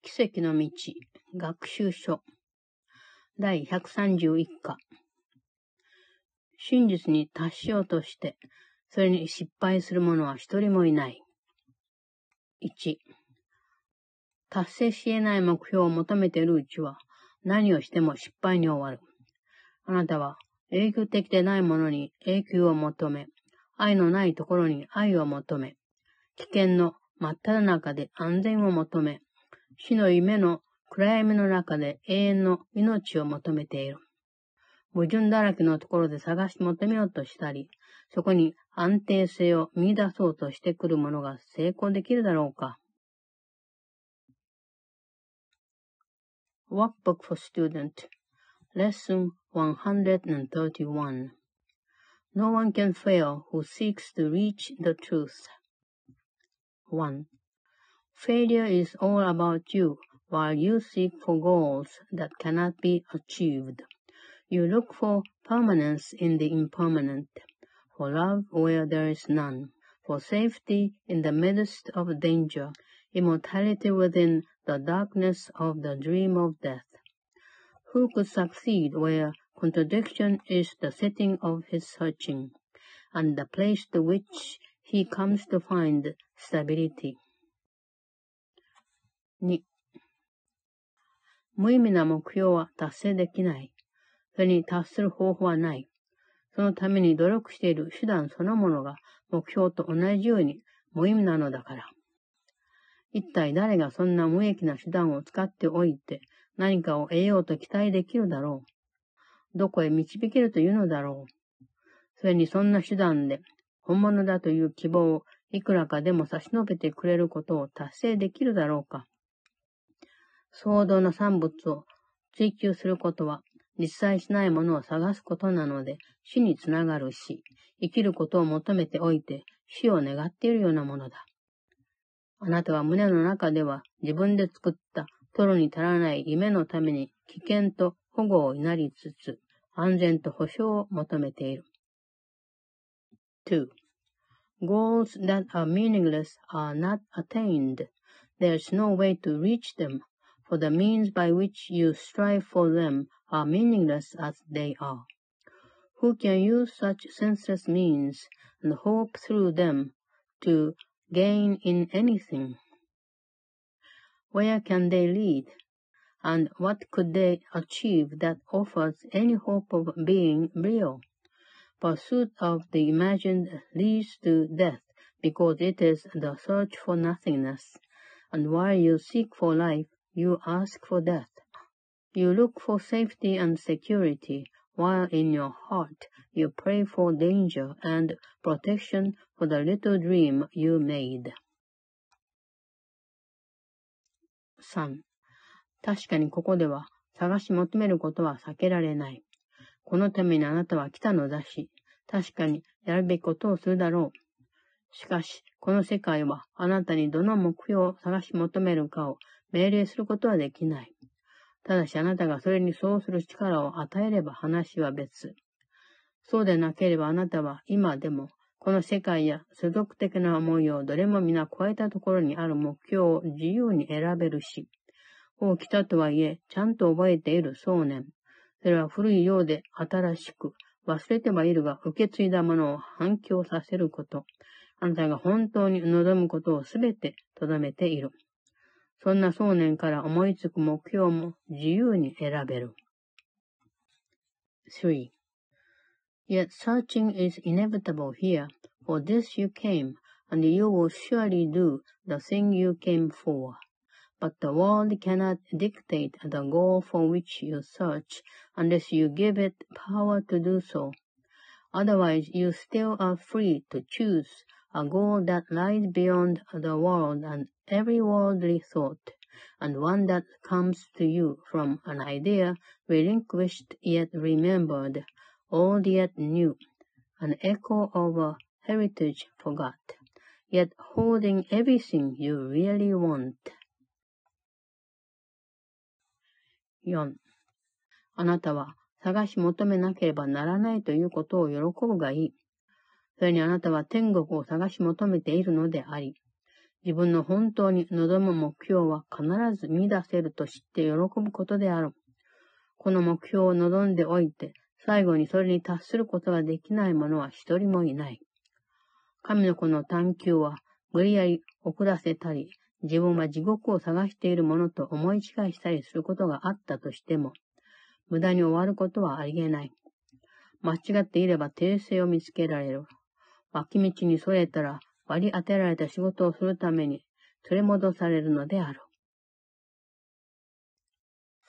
奇跡の道、学習書、第131課。真実に達しようとして、それに失敗する者は一人もいない。1、達成し得ない目標を求めているうちは、何をしても失敗に終わる。あなたは永久的でないものに永久を求め、愛のないところに愛を求め、危険の真っ只中で安全を求め、死の夢の暗闇の中で永遠の命を求めている。矛盾だらけのところで探し求めようとしたり、そこに安定性を見出そうとしてくる者が成功できるだろうか。Workbook for Student Lesson 131 No one can fail who seeks to reach the truth. 1. Failure is all about you while you seek for goals that cannot be achieved. You look for permanence in the impermanent, for love where there is none, for safety in the midst of danger, immortality within the darkness of the dream of death. Who could succeed where contradiction is the setting of his searching, and the place to which he comes to find stability? 2無意味な目標は達成できない。それに達する方法はない。そのために努力している手段そのものが目標と同じように無意味なのだから。一体誰がそんな無益な手段を使っておいて何かを得ようと期待できるだろう。どこへ導けるというのだろう。それにそんな手段で本物だという希望をいくらかでも差し伸べてくれることを達成できるだろうか。創造の産物を追求することは、実際しないものを探すことなので、死につながるし、生きることを求めておいて、死を願っているようなものだ。あなたは胸の中では自分で作った取るに足らない夢のために危険と保護を祈りつつ、安全と保障を求めている。2. Goals that are meaningless are not attained. There's no way to reach them for the means by which you strive for them are meaningless as they are. Who can use such senseless means and hope through them to gain in anything? Where can they lead? And what could they achieve that offers any hope of being real? Pursuit of the imagined leads to death because it is the search for nothingness. And while you seek for life, you ask for death. You look for safety and security, while in your heart you pray for danger and protection for the little dream you made. 3. 確かにここでは探し求めることは避けられない。このためにあなたは来たのだし、確かにやるべきことをするだろう。しかし、この世界はあなたにどの目標を探し求めるかを命令することはできない。ただしあなたがそれにそうする力を与えれば話は別。そうでなければあなたは今でもこの世界や世俗的な思いをどれも皆超えたところにある目標を自由に選べるし、こう来たとはいえ、ちゃんと覚えている想念。それは古いようで新しく、忘れてはいるが受け継いだものを反響させること。あなたが本当に望むことをすべて留めている。そんな想念から思いつく目標も自由に選べる。3. Yet searching is inevitable here. For this you came, and you will surely do the thing you came for. But the world cannot dictate the goal for which you search unless you give it power to do so. Otherwise, you still are free to choose a goal that lies beyond the world and every worldly thought, and one that comes to you from an idea relinquished yet remembered, old yet new, an echo of a heritage forgot, yet holding everything you really want. 4. あなたは探し求めなければならないということを喜ぶがいい。 それにあなたは天国を探し求めているのであり、自分の本当に望む目標は必ず見出せると知って喜ぶことである。この目標を望んでおいて、最後にそれに達することができない者は一人もいない。神の子の探求は、無理やり遅らせたり、自分は地獄を探しているものと思い違いしたりすることがあったとしても、無駄に終わることはありえない。間違っていれば訂正を見つけられる。脇道にそれたら割り当てられた仕事をするために連れ戻されるのである。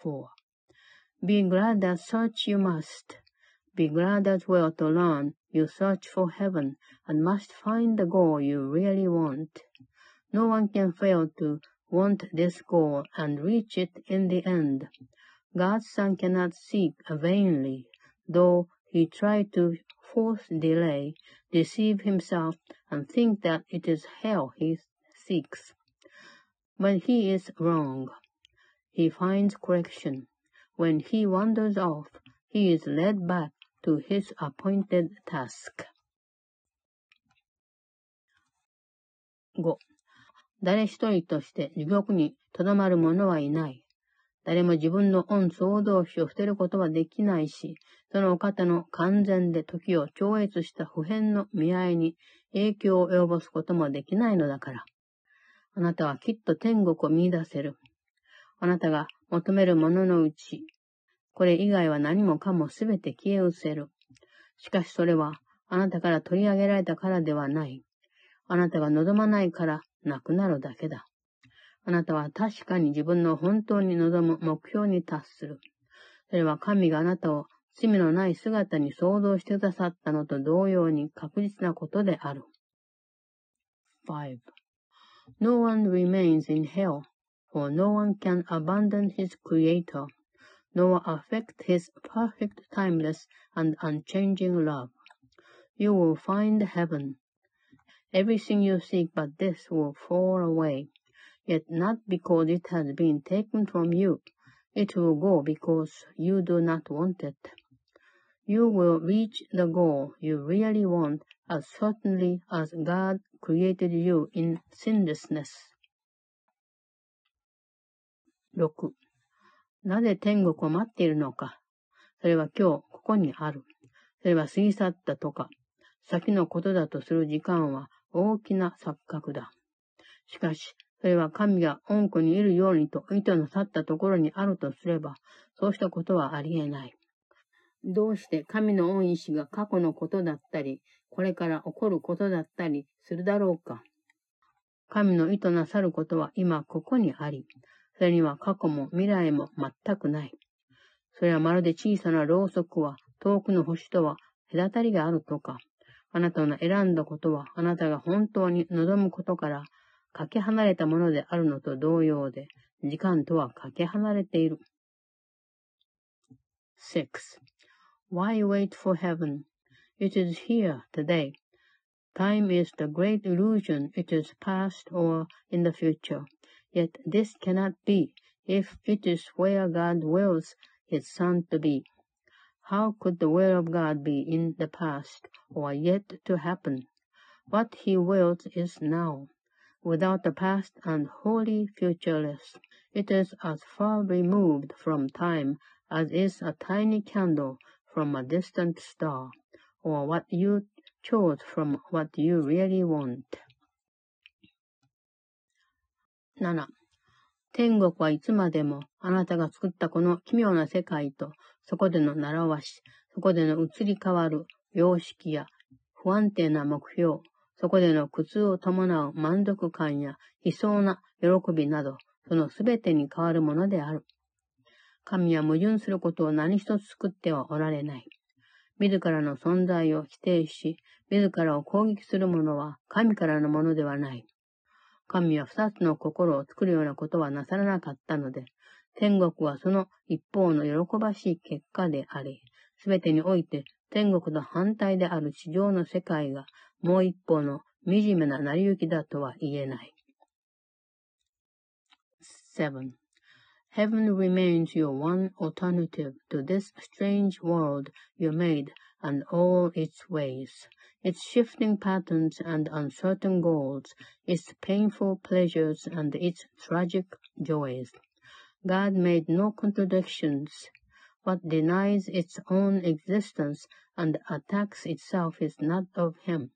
4.Be glad that search you must. Be glad as well to learn you search for heaven and must find the goal you really want. No one can fail to want this goal and reach it in the end. God's Son cannot seek vainly, though he try to force delay, deceive himself, and think that it is hell he seeks. But he is wrong. He finds correction. When he wanders off, he is led back to his appointed task. 5. 誰一人として地獄にとどまる者はいない。 誰も自分の恩総動詞を捨てることはできないし、そのお方の完全で時を超越した普遍の見合いに影響を及ぼすこともできないのだから。あなたはきっと天国を見出せる。あなたが求めるもののうち、これ以外は何もかもすべて消え失せる。しかしそれは、あなたから取り上げられたからではない。あなたが望まないからなくなるだけだ。あなたは確かに自分の本当に望む目標に達する。それは神があなたを罪のない姿に想像してくださったのと同様に確実なことである。5.No one remains in hell, for no one can abandon his creator, nor affect his perfect timeless and unchanging love. You will find heaven. Everything you seek but this will fall away. Yet not because it has been taken from you. It will go because you do not want it. You will reach the goal you really want as certainly as God created you in sinlessness. 6. なぜ天国を待っているのか。それは今日ここにある。それは過ぎ去ったとか、先のことだとする時間は大きな錯覚だ。しかし、それは神が恩子にいるようにと意図の去ったところにあるとすれば、そうしたことはありえない。どうして神の恩意志が過去のことだったり、これから起こることだったりするだろうか。神の意図なさることは今ここにあり、それには過去も未来も全くない。それはまるで小さなろうそくは遠くの星とは隔たりがあるとか、あなたの選んだことはあなたが本当に望むことからかけ離れたものであるのと同様で、時間とはかけ離れている。6. Why wait for heaven? It is here today. Time is the great illusion. It is past or in the future. Yet this cannot be if it is where God wills his Son to be. How could the will of God be in the past or yet to happen? What he wills is now. Without the past and wholly futureless. It is as far removed from time as is a tiny candle from a distant star, or what you chose from what you really want. 7. 天国はいつまでもあなたが作ったこの奇妙な世界と、そこでの習わし、そこでの移り変わる様式や不安定な目標、そこでの苦痛を伴う満足感や悲壮な喜びなど、そのすべてに変わるものである。神は矛盾することを何一つ作ってはおられない。自らの存在を否定し、自らを攻撃するものは神からのものではない。神は二つの心を作るようなことはなさらなかったので、天国はその一方の喜ばしい結果であり、すべてにおいて天国の反対である地上の世界がもう一方の惨めな成り行きだとは言えない。7. Heaven remains your one alternative to this strange world you made and all its ways, its shifting patterns and uncertain goals, its painful pleasures and its tragic joys. God made no contradictions. What denies its own existence and attacks itself is not of him.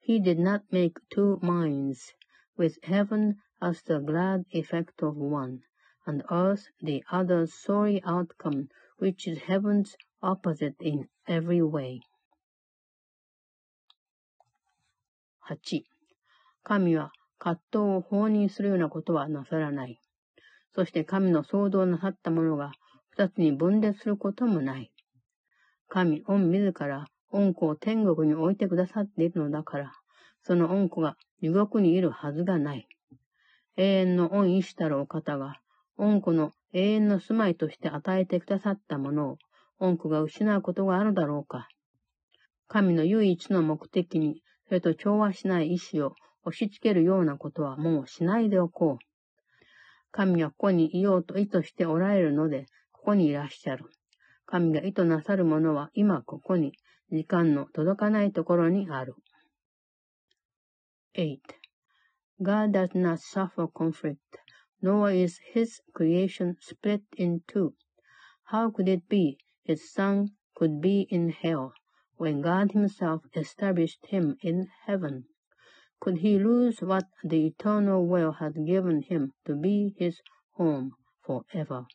He did not make two minds, with heaven as the glad effect of one, and earth the other's sorry outcome, which is heaven's opposite in every way. 8. 神は葛藤を放任するようなことはなさらない。そして神の創造なさったものが 二つに分裂することもない。神、御自ら、恩子を天国に置いてくださっているのだから、その恩子が地獄にいるはずがない。永遠の恩意志たるお方が、恩子の永遠の住まいとして与えてくださったものを、恩子が失うことがあるだろうか。神の唯一の目的に、それと調和しない意志を押し付けるようなことはもうしないでおこう。神がここにいようと意図しておられるので、ここにいらっしゃる。神が意図なさるものは今ここに、時間の届かないところにある。8. God does not suffer conflict, nor is his creation split in two. How could it be his son could be in hell when God himself established him in heaven? Could he lose what the eternal will had given him to be his home forever?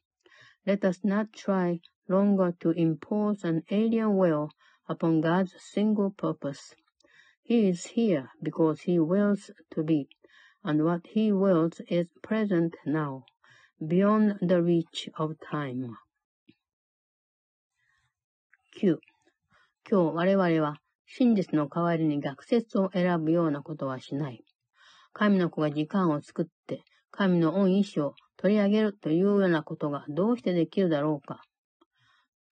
Let us not try longer to impose an alien will upon God's single purpose. He is here because he wills to be, and what he wills is present now, beyond the reach of time. 9. 今日我々は真実の代わりに逆説を選ぶようなことはしない。神の子が時間を作って、神の恩意志を 取り上げるというようなことがどうしてできるだろうか。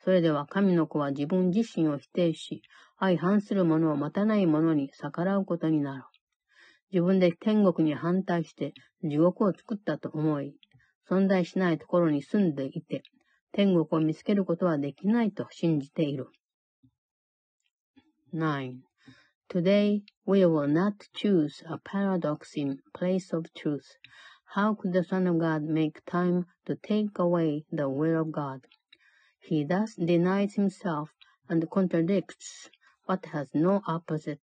それでは神の子は自分自身を否定し、相反するものを待たないものに逆らうことになる。自分で天国に反対して地獄を作ったと思い、存在しないところに住んでいて、天国を見つけることはできないと信じている。9. Today we will not choose a paradox in place of truth. How could the Son of God make time to take away the will of God? He thus denies himself and contradicts what has no opposite.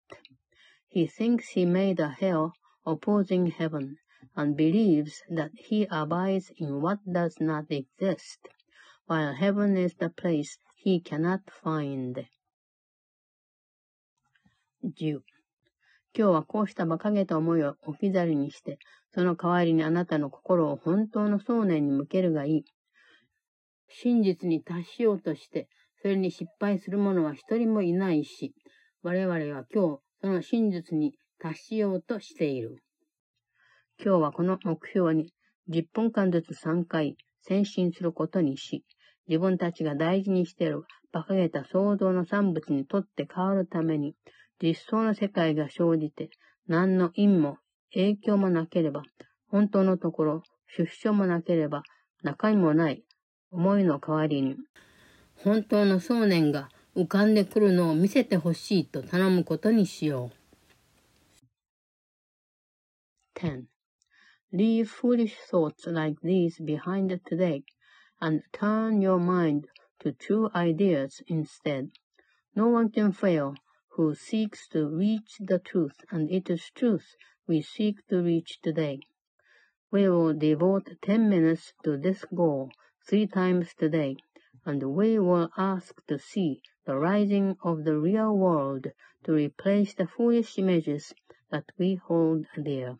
He thinks he made a hell opposing heaven, and believes that he abides in what does not exist, while heaven is the place he cannot find. 10. 今日はこうした馬鹿げた思いを置き去りにして、その代わりにあなたの心を本当の想念に向けるがいい。真実に達しようとして、それに失敗する者は一人もいないし、我々は今日、その真実に達しようとしている。今日はこの目標に10分間ずつ3回先進することにし、自分たちが大事にしている馬鹿げた創造の産物にとって変わるために、実相の世界が生じて、何の因も影響もなければ、本当のところ、出所もなければ、中身もない思いの代わりに、本当の想念が浮かんでくるのを見せてほしいと頼むことにしよう。10. Leave foolish thoughts like these behind today and turn your mind to true ideas instead. No one can fail who seeks to reach the truth, and it is truth we seek to reach today. We will devote 10 minutes to this goal three times today, and we will ask to see the rising of the real world to replace the foolish images that we hold dear.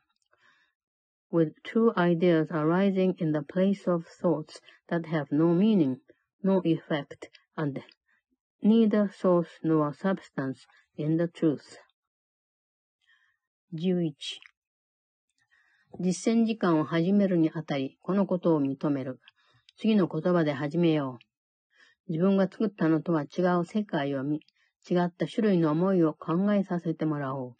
With true ideas arising in the place of thoughts that have no meaning, no effect, and neither source nor substance in the truth. 11. 実践時間を始めるにあたり、このことを認める。次の言葉で始めよう。自分が作ったのとは違う世界を見、違った種類の思いを考えさせてもらおう。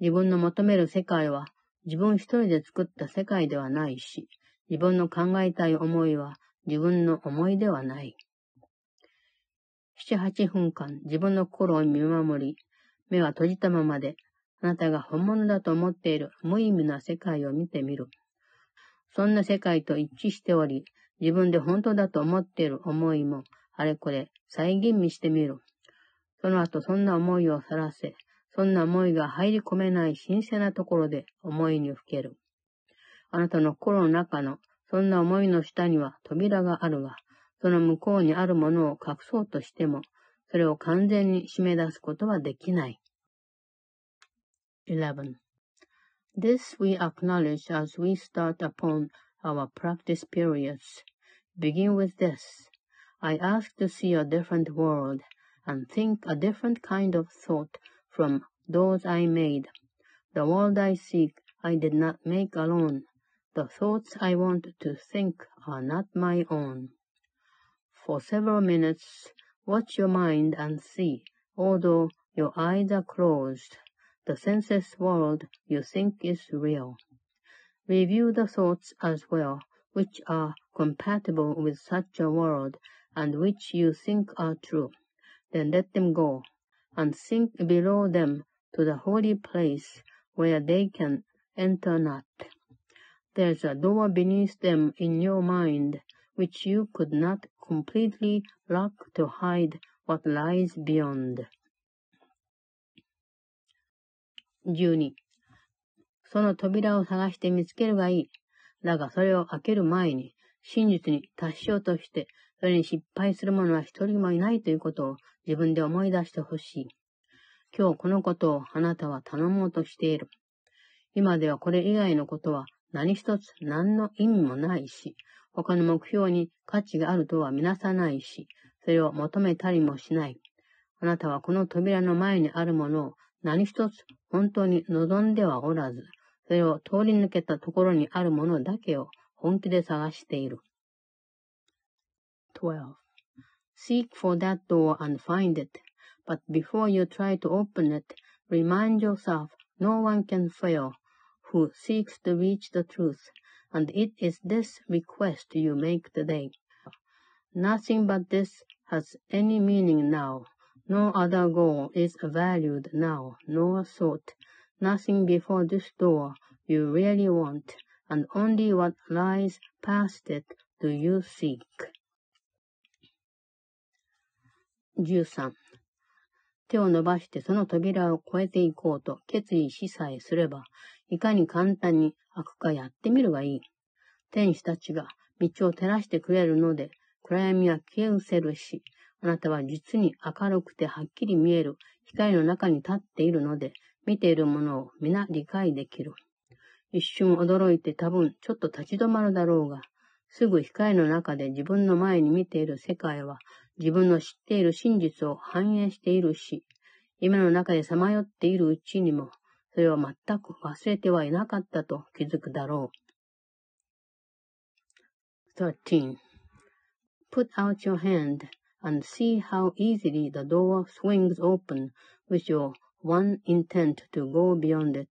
自分の求める世界は自分一人で作った世界ではないし、自分の考えたい思いは自分の思いではない。七八分間自分の心を見守り、目は閉じたままで、あなたが本物だと思っている無意味な世界を見てみる。そんな世界と一致しており、自分で本当だと思っている思いも、あれこれ再吟味してみる。その後そんな思いをさらせ、そんな思いが入り込めない神聖なところで思いにふける。あなたの心の中のそんな思いの下には扉があるが、その向こうにあるものを隠そうとしても、それを完全に締め出すことはできない。11. This we acknowledge as we start upon our practice periods. Begin with this. I ask to see a different world and think a different kind of thought from those I made. The world I seek I did not make alone. The thoughts I want to think are not my own. For several minutes, watch your mind and see, although your eyes are closed, the senseless world you think is real. Review the thoughts as well, which are compatible with such a world and which you think are true. Then let them go, and sink below them to the holy place where they can enter not. There's a door beneath them in your mind, which you could not completely lock to hide what lies beyond. 12. その扉を探して見つけるがいい。だがそれを開ける前に、真実に達しようとして、それに失敗する者は一人もいないということを自分で思い出してほしい。今日このことをあなたは頼もうとしている。今ではこれ以外のことは何一つ何の意味もないし、他の目標に価値があるとは見なさないし、それを求めたりもしない。あなたはこの扉の前にあるものを何一つ本当に望んではおらず、それを通り抜けたところにあるものだけを本気で探している。12. Seek for that door and find it, but before you try to open it, remind yourself no one can fail who seeks to reach the truth, and it is this request you make today. Nothing but this has any meaning now. No other goal is valued now, nor sought. Nothing before this door you really want, and only what lies past it do you seek. 13. 手を伸ばしてその扉を越えていこうと決意しさえすれば、いかに簡単に開くかやってみるがいい。天使たちが道を照らしてくれるので、暗闇は消え失せるし、あなたは実に明るくてはっきり見える光の中に立っているので、見ているものを皆理解できる。一瞬驚いて多分ちょっと立ち止まるだろうが、すぐ光の中で自分の前に見ている世界は自分の知っている真実を反映しているし、夢の中でさまよっているうちにも、それを全く忘れてはいなかったと気づくだろう。13. Put out your hand and see how easily the door swings open with your one intent to go beyond it.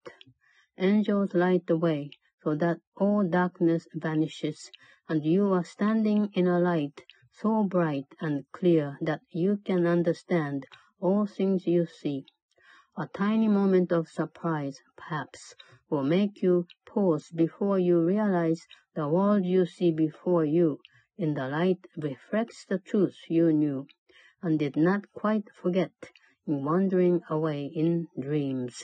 Angels light the way so that all darkness vanishes and you are standing in a light so bright and clear that you can understand all things you see. A tiny moment of surprise, perhaps, will make you pause before you realize the world you see before you in the light reflects the truth you knew and did not quite forget in wandering away in dreams.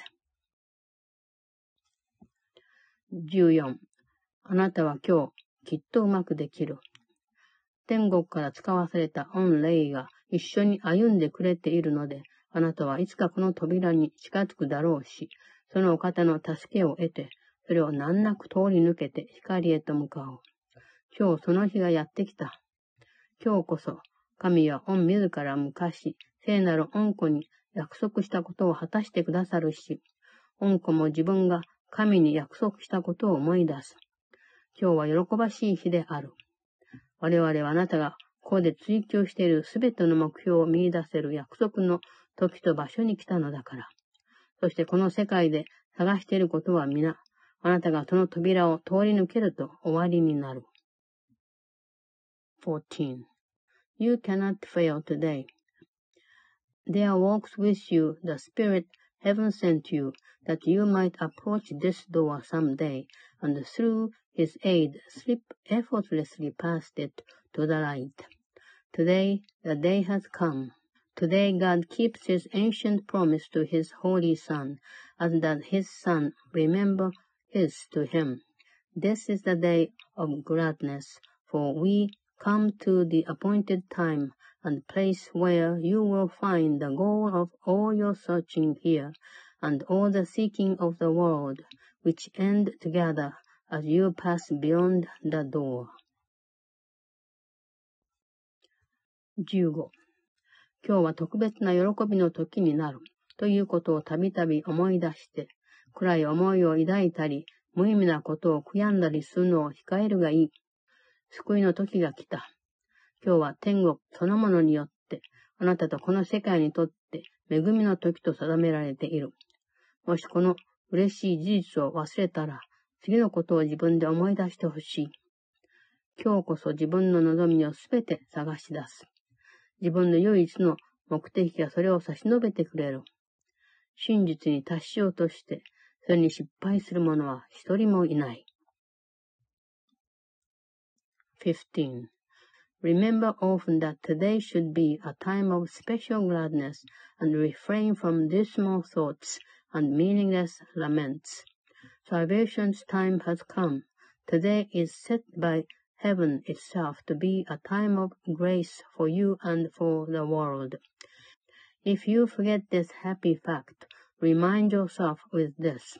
14. あなたは今日きっとうまくできる。天国から使わされた御霊が一緒に歩んでくれているので、 あなたはいつかこの扉に近づくだろうし、そのお方の助けを得て、それを難なく通り抜けて光へと向かおう。今日その日がやってきた。今日こそ、神は御自ら昔、聖なる恩子に約束したことを果たしてくださるし、恩子も自分が神に約束したことを思い出す。今日は喜ばしい日である。我々はあなたがここで追求しているすべての目標を見出せる約束の時と場所に来たのだから。そしてこの世界で探していることは皆、あなたがその扉を通り抜けると終わりになる。14. You cannot fail today. there walks with you the Spirit heaven sent you, that you might approach this door some day, and through his aid slip effortlessly past it to the light. Today the day has come. Today God keeps his ancient promise to his holy Son, and that his Son remember his to him. This is the day of gladness, for we come to the appointed time and place where you will find the goal of all your searching here and all the seeking of the world, which end together as you pass beyond the door. 15. 今日は特別な喜びの時になるということをたびたび思い出して、暗い思いを抱いたり、無意味なことを悔やんだりするのを控えるがいい。救いの時が来た。今日は天国そのものによって、あなたとこの世界にとって恵みの時と定められている。もしこの嬉しい事実を忘れたら、次のことを自分で思い出してほしい。今日こそ自分の望みをすべて探し出す。自分の唯一の目的がそれを差し伸べてくれる。真実に達しようとして、それに失敗する者は一人もいない。15. Remember often that today should be a time of special gladness and refrain from dismal thoughts and meaningless laments. Salvation's time has come. Today is set by heaven itself to be a time of grace for you and for the world. If you forget this happy fact, remind yourself with this.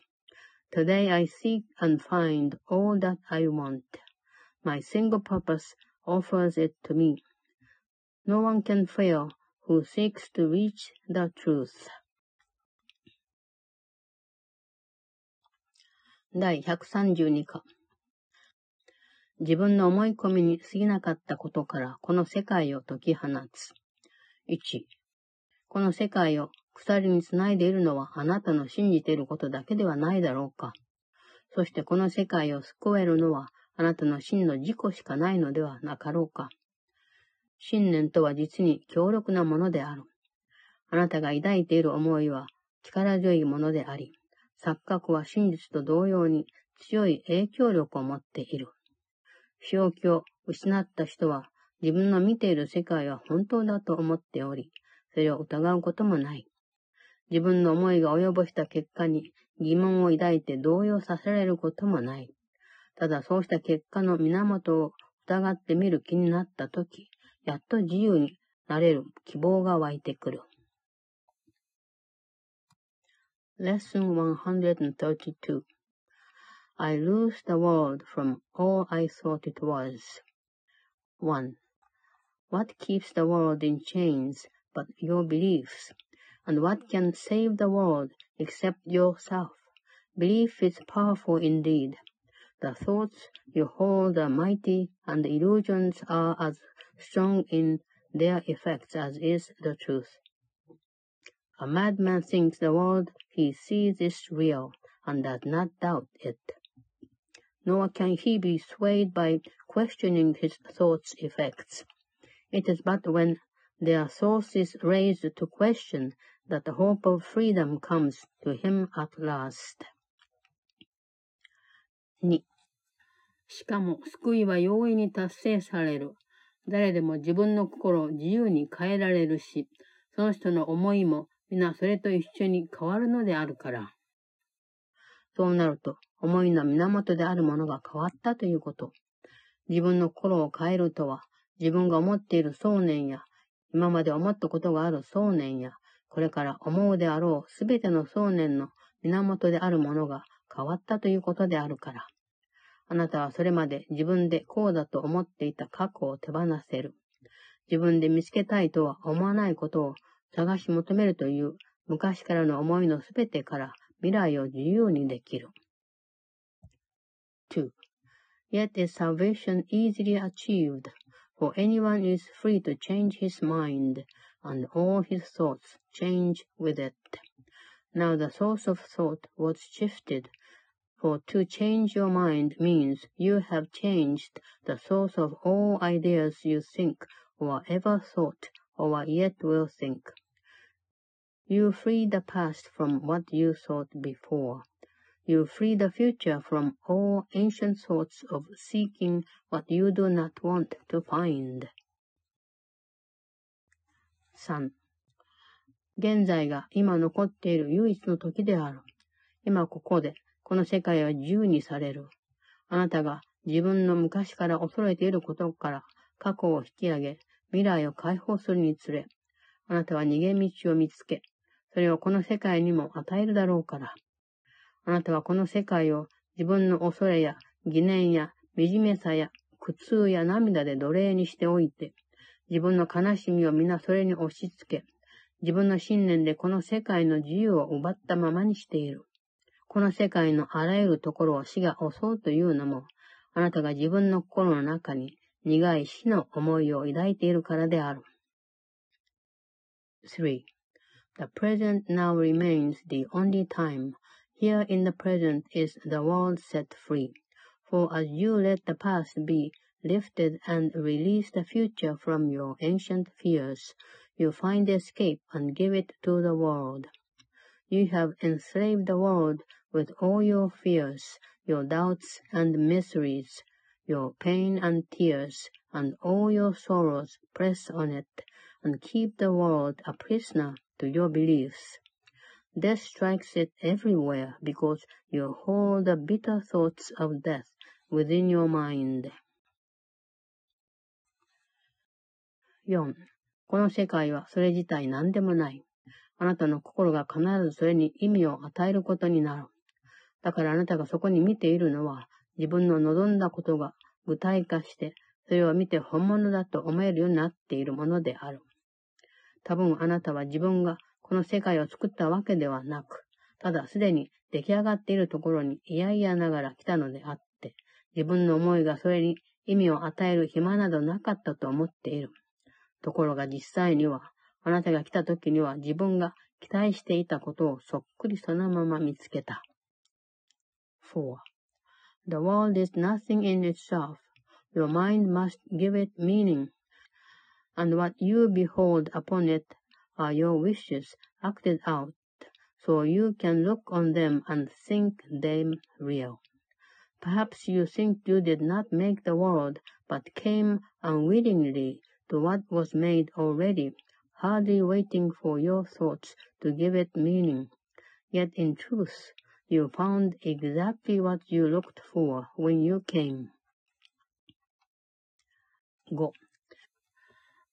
Today I seek and find all that I want. My single purpose offers it to me. No one can fail who seeks to reach the truth. 第132課自分の思い込みに過ぎなかったことからこの世界を解き放つ。1、この世界を鎖につないでいるのはあなたの信じていることだけではないだろうか。そしてこの世界を救えるのはあなたの真の自己しかないのではなかろうか。信念とは実に強力なものである。あなたが抱いている思いは力強いものであり、錯覚は真実と同様に強い影響力を持っている。正気を失った人は自分の見ている世界は本当だと思っており、それを疑うこともない。自分の思いが及ぼした結果に疑問を抱いて動揺させられることもない。ただそうした結果の源を疑ってみる気になったとき、やっと自由になれる希望が湧いてくる。Lesson 132 I lose the world from all I thought it was. 1. What keeps the world in chains but your beliefs? And what can save the world except yourself? Belief is powerful indeed. The thoughts you hold are mighty, and illusions are as strong in their effects as is the truth. A madman thinks the world he sees is real, and does not doubt it. Nor can he be swayed by questioning his thoughts' effects. It is but when their source is raised to question that the hope of freedom comes to him at last. 2. しかも、救いは容易に達成される。誰でも自分の心を自由に変えられるし、その人の思いも皆それと一緒に変わるのであるから。そうなると、思いの源であるものが変わったということ。自分の心を変えるとは、自分が思っている想念や、今まで思ったことがある想念や、これから思うであろうすべての想念の源であるものが変わったということであるから。あなたはそれまで自分でこうだと思っていた過去を手放せる。自分で見つけたいとは思わないことを探し求めるという昔からの思いのすべてから未来を自由にできる。2. Yet is salvation easily achieved, for anyone is free to change his mind, and all his thoughts change with it. Now the source of thought was shifted For to change your mind means you have changed the source of all ideas you think or ever thought or yet will think. You free the past from what you thought before. You free the future from all ancient thoughts of seeking what you do not want to find. 3. 現在が今残っている唯一の時である。今ここで、この世界は自由にされる。あなたが自分の昔から恐れていることから過去を引き上げ、未来を解放するにつれ、あなたは逃げ道を見つけ、それをこの世界にも与えるだろうから。あなたはこの世界を自分の恐れや疑念や惨めさや苦痛や涙で奴隷にしておいて、自分の悲しみを皆それに押し付け、自分の信念でこの世界の自由を奪ったままにしている。この世界のあらゆるところを死が襲うというのも、あなたが自分の心の中に苦い死の思いを抱いているからである。3. The present now remains the only time. Here in the present is the world set free. For as you let the past be lifted and release the future from your ancient fears, you find escape and give it to the world. You have enslaved the world with all your fears, your doubts and miseries, your pain and tears, and all your sorrows press on it, and keep the world a prisoner to your beliefs. Death strikes it everywhere because you hold the bitter thoughts of death within your mind. 4. この世界はそれ自体何でもない。あなたの心が必ずそれに意味を与えることになる。だからあなたがそこに見ているのは、自分の望んだことが具体化して、それを見て本物だと思えるようになっているものである。多分あなたは自分がこの世界を作ったわけではなく、ただすでに出来上がっているところに嫌々ながら来たのであって、自分の思いがそれに意味を与える暇などなかったと思っている。ところが実際には、あなたが来た時には自分が期待していたことをそっくりそのまま見つけた。4. The world is nothing in itself. Your mind must give it meaning. And what you behold upon it are your wishes acted out, so you can look on them and think them real. Perhaps you think you did not make the world, but came unwillingly to what was made already, hardly waiting for your thoughts to give it meaning. Yet in truth, you found exactly what you looked for when you came. 5.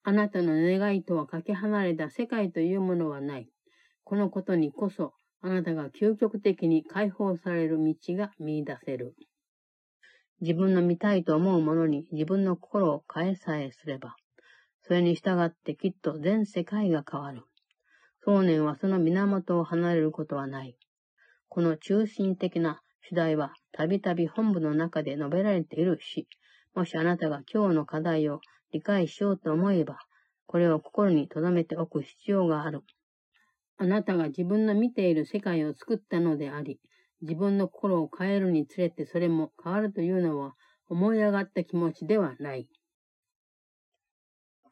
あなたの願いとはかけ離れた世界というものはない。このことにこそ、あなたが究極的に解放される道が見出せる。自分の見たいと思うものに自分の心を変えさえすれば、それに従ってきっと全世界が変わる。想念はその源を離れることはない。この中心的な主題はたびたび本部の中で述べられているし、もしあなたが今日の課題を理解しようと思えば、これを心に留めておく必要がある。あなたが自分の見ている世界を作ったのであり、自分の心を変えるにつれてそれも変わるというのは思い上がった気持ちではない。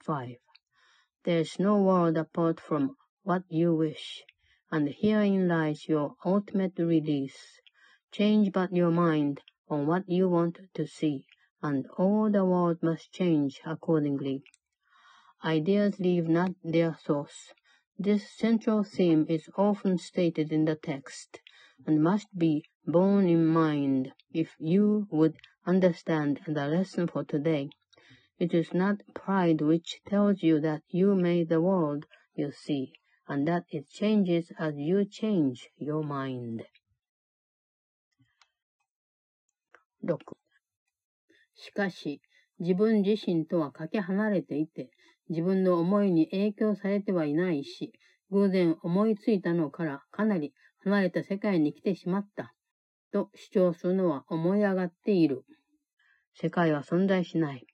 5.There's no world apart from what you wish, and herein lies your ultimate release. Change but your mind on what you want to see, and all the world must change accordingly. Ideas leave not their source. This central theme is often stated in the text, and must be borne in mind if you would understand the lesson for today. It is not pride which tells you that you made the world you see, and that it changes as you change your mind. 6. しかし、自分自身とはかけ離れていて、自分の思いに影響されてはいないし、偶然思いついたのからかなり離れた世界に来てしまった、と主張するのは思い上がっている。世界は存在しない。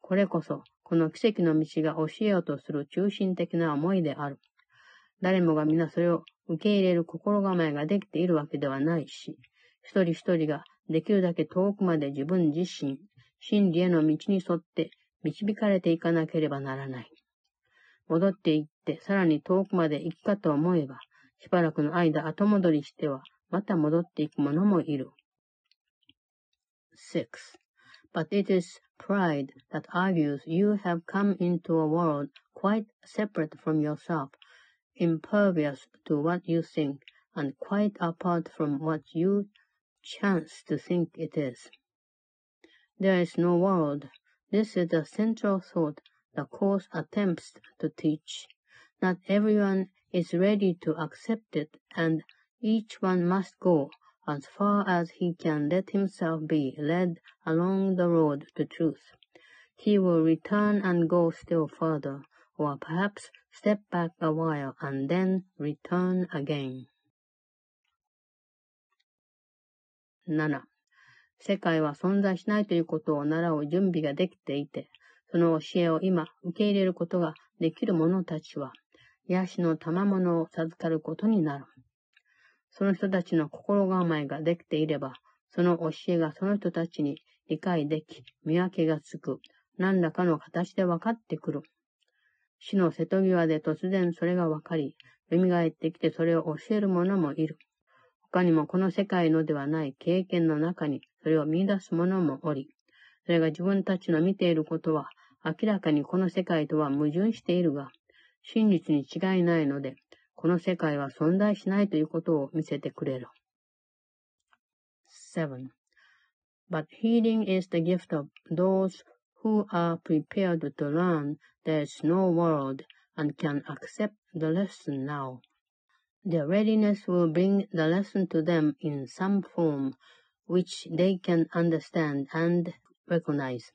これこそ、この奇跡の道が教えようとする中心的な思いである。誰もが皆それを受け入れる心構えができているわけではないし、一人一人ができるだけ遠くまで自分自身、真理への道に沿って導かれていかなければならない。戻って行ってさらに遠くまで行くかと思えば、しばらくの間後戻りしては、また戻っていく者もいる。6. But it is pride that argues you have come into a world quite separate from yourself, impervious to what you think, and quite apart from what you chance to think it is. There is no world. This is the central thought the Course attempts to teach. Not everyone is ready to accept it, and each one must go as far as he can let himself be led along the road to truth. He will return and go still further, or perhaps step back a while and then return again. 7. 世界は存在しないということを習う準備ができていて、その教えを今受け入れることができる者たちは、癒しの賜物を授かることになる。その人たちの心構えができていれば、その教えがその人たちに理解でき、見分けがつく、何らかの形で分かってくる。死の瀬戸際で突然それが分かり、蘇ってきてそれを教える者もいる。他にもこの世界のではない経験の中にそれを見出す者もおり、それが自分たちの見ていることは明らかにこの世界とは矛盾しているが、真実に違いないので、この世界は存在しないということを見せてくれる。7. But healing is the gift of those who are prepared to learn there is no world and can accept the lesson now. Their readiness will bring the lesson to them in some form which they can understand and recognize.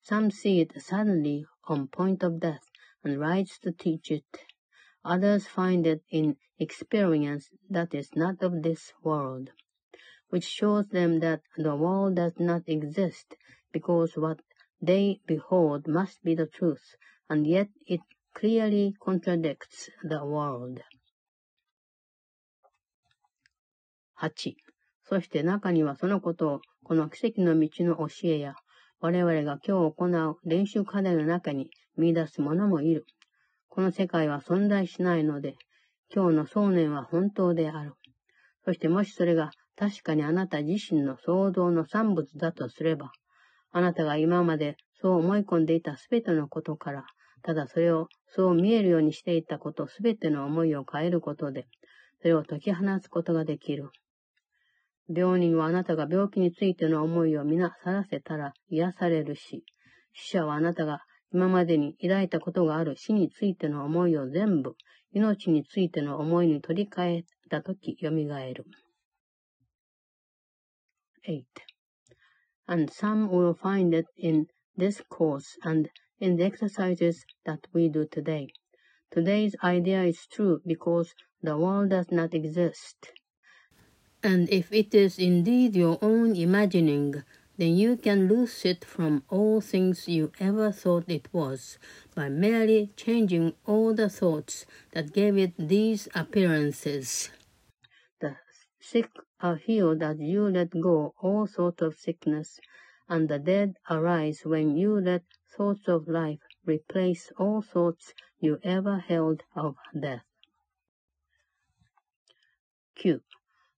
Some see it suddenly on point of death and rise to teach it. Others find it in experience that is not of this world, which shows them that the world does not exist because what they behold must be the truth, and yet it clearly contradicts the world. 8. そして中にはそのことをこの奇跡の道の教えや我々が今日行う練習課題の中に見出す者もいる。この世界は存在しないので、今日の想念は本当である。そしてもしそれが確かにあなた自身の創造の産物だとすれば、あなたが今までそう思い込んでいたすべてのことから、ただそれをそう見えるようにしていたことすべての思いを変えることで、それを解き放つことができる。病人はあなたが病気についての思いを皆さらせたら癒されるし、死者はあなたが今までに抱いたことがある死についての思いを全部、命についての思いに取り替えたとき蘇る。8. And some will find it in this course and in the exercises that we do today. Today's idea is true because the world does not exist. And if it is indeed your own imagining, then you can lose it from all things you ever thought it was by merely changing all the thoughts that gave it these appearances. The sick are healed as you let go all sorts of sickness, and the dead arise when you let thoughts of life replace all thoughts you ever held of death. Q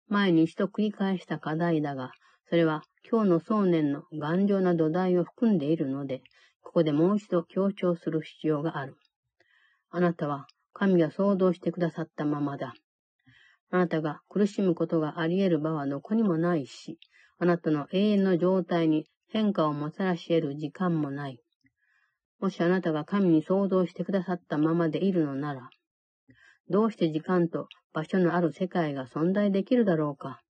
前に一度繰り返した課題だが、それは今日の想念の頑丈な土台を含んでいるので、ここでもう一度強調する必要がある。あなたは神が想像してくださったままだ。あなたが苦しむことがあり得る場はどこにもないし、あなたの永遠の状態に変化をもたらし得る時間もない。もしあなたが神に想像してくださったままでいるのなら、どうして時間と 場所のある世界が存在できるだろうか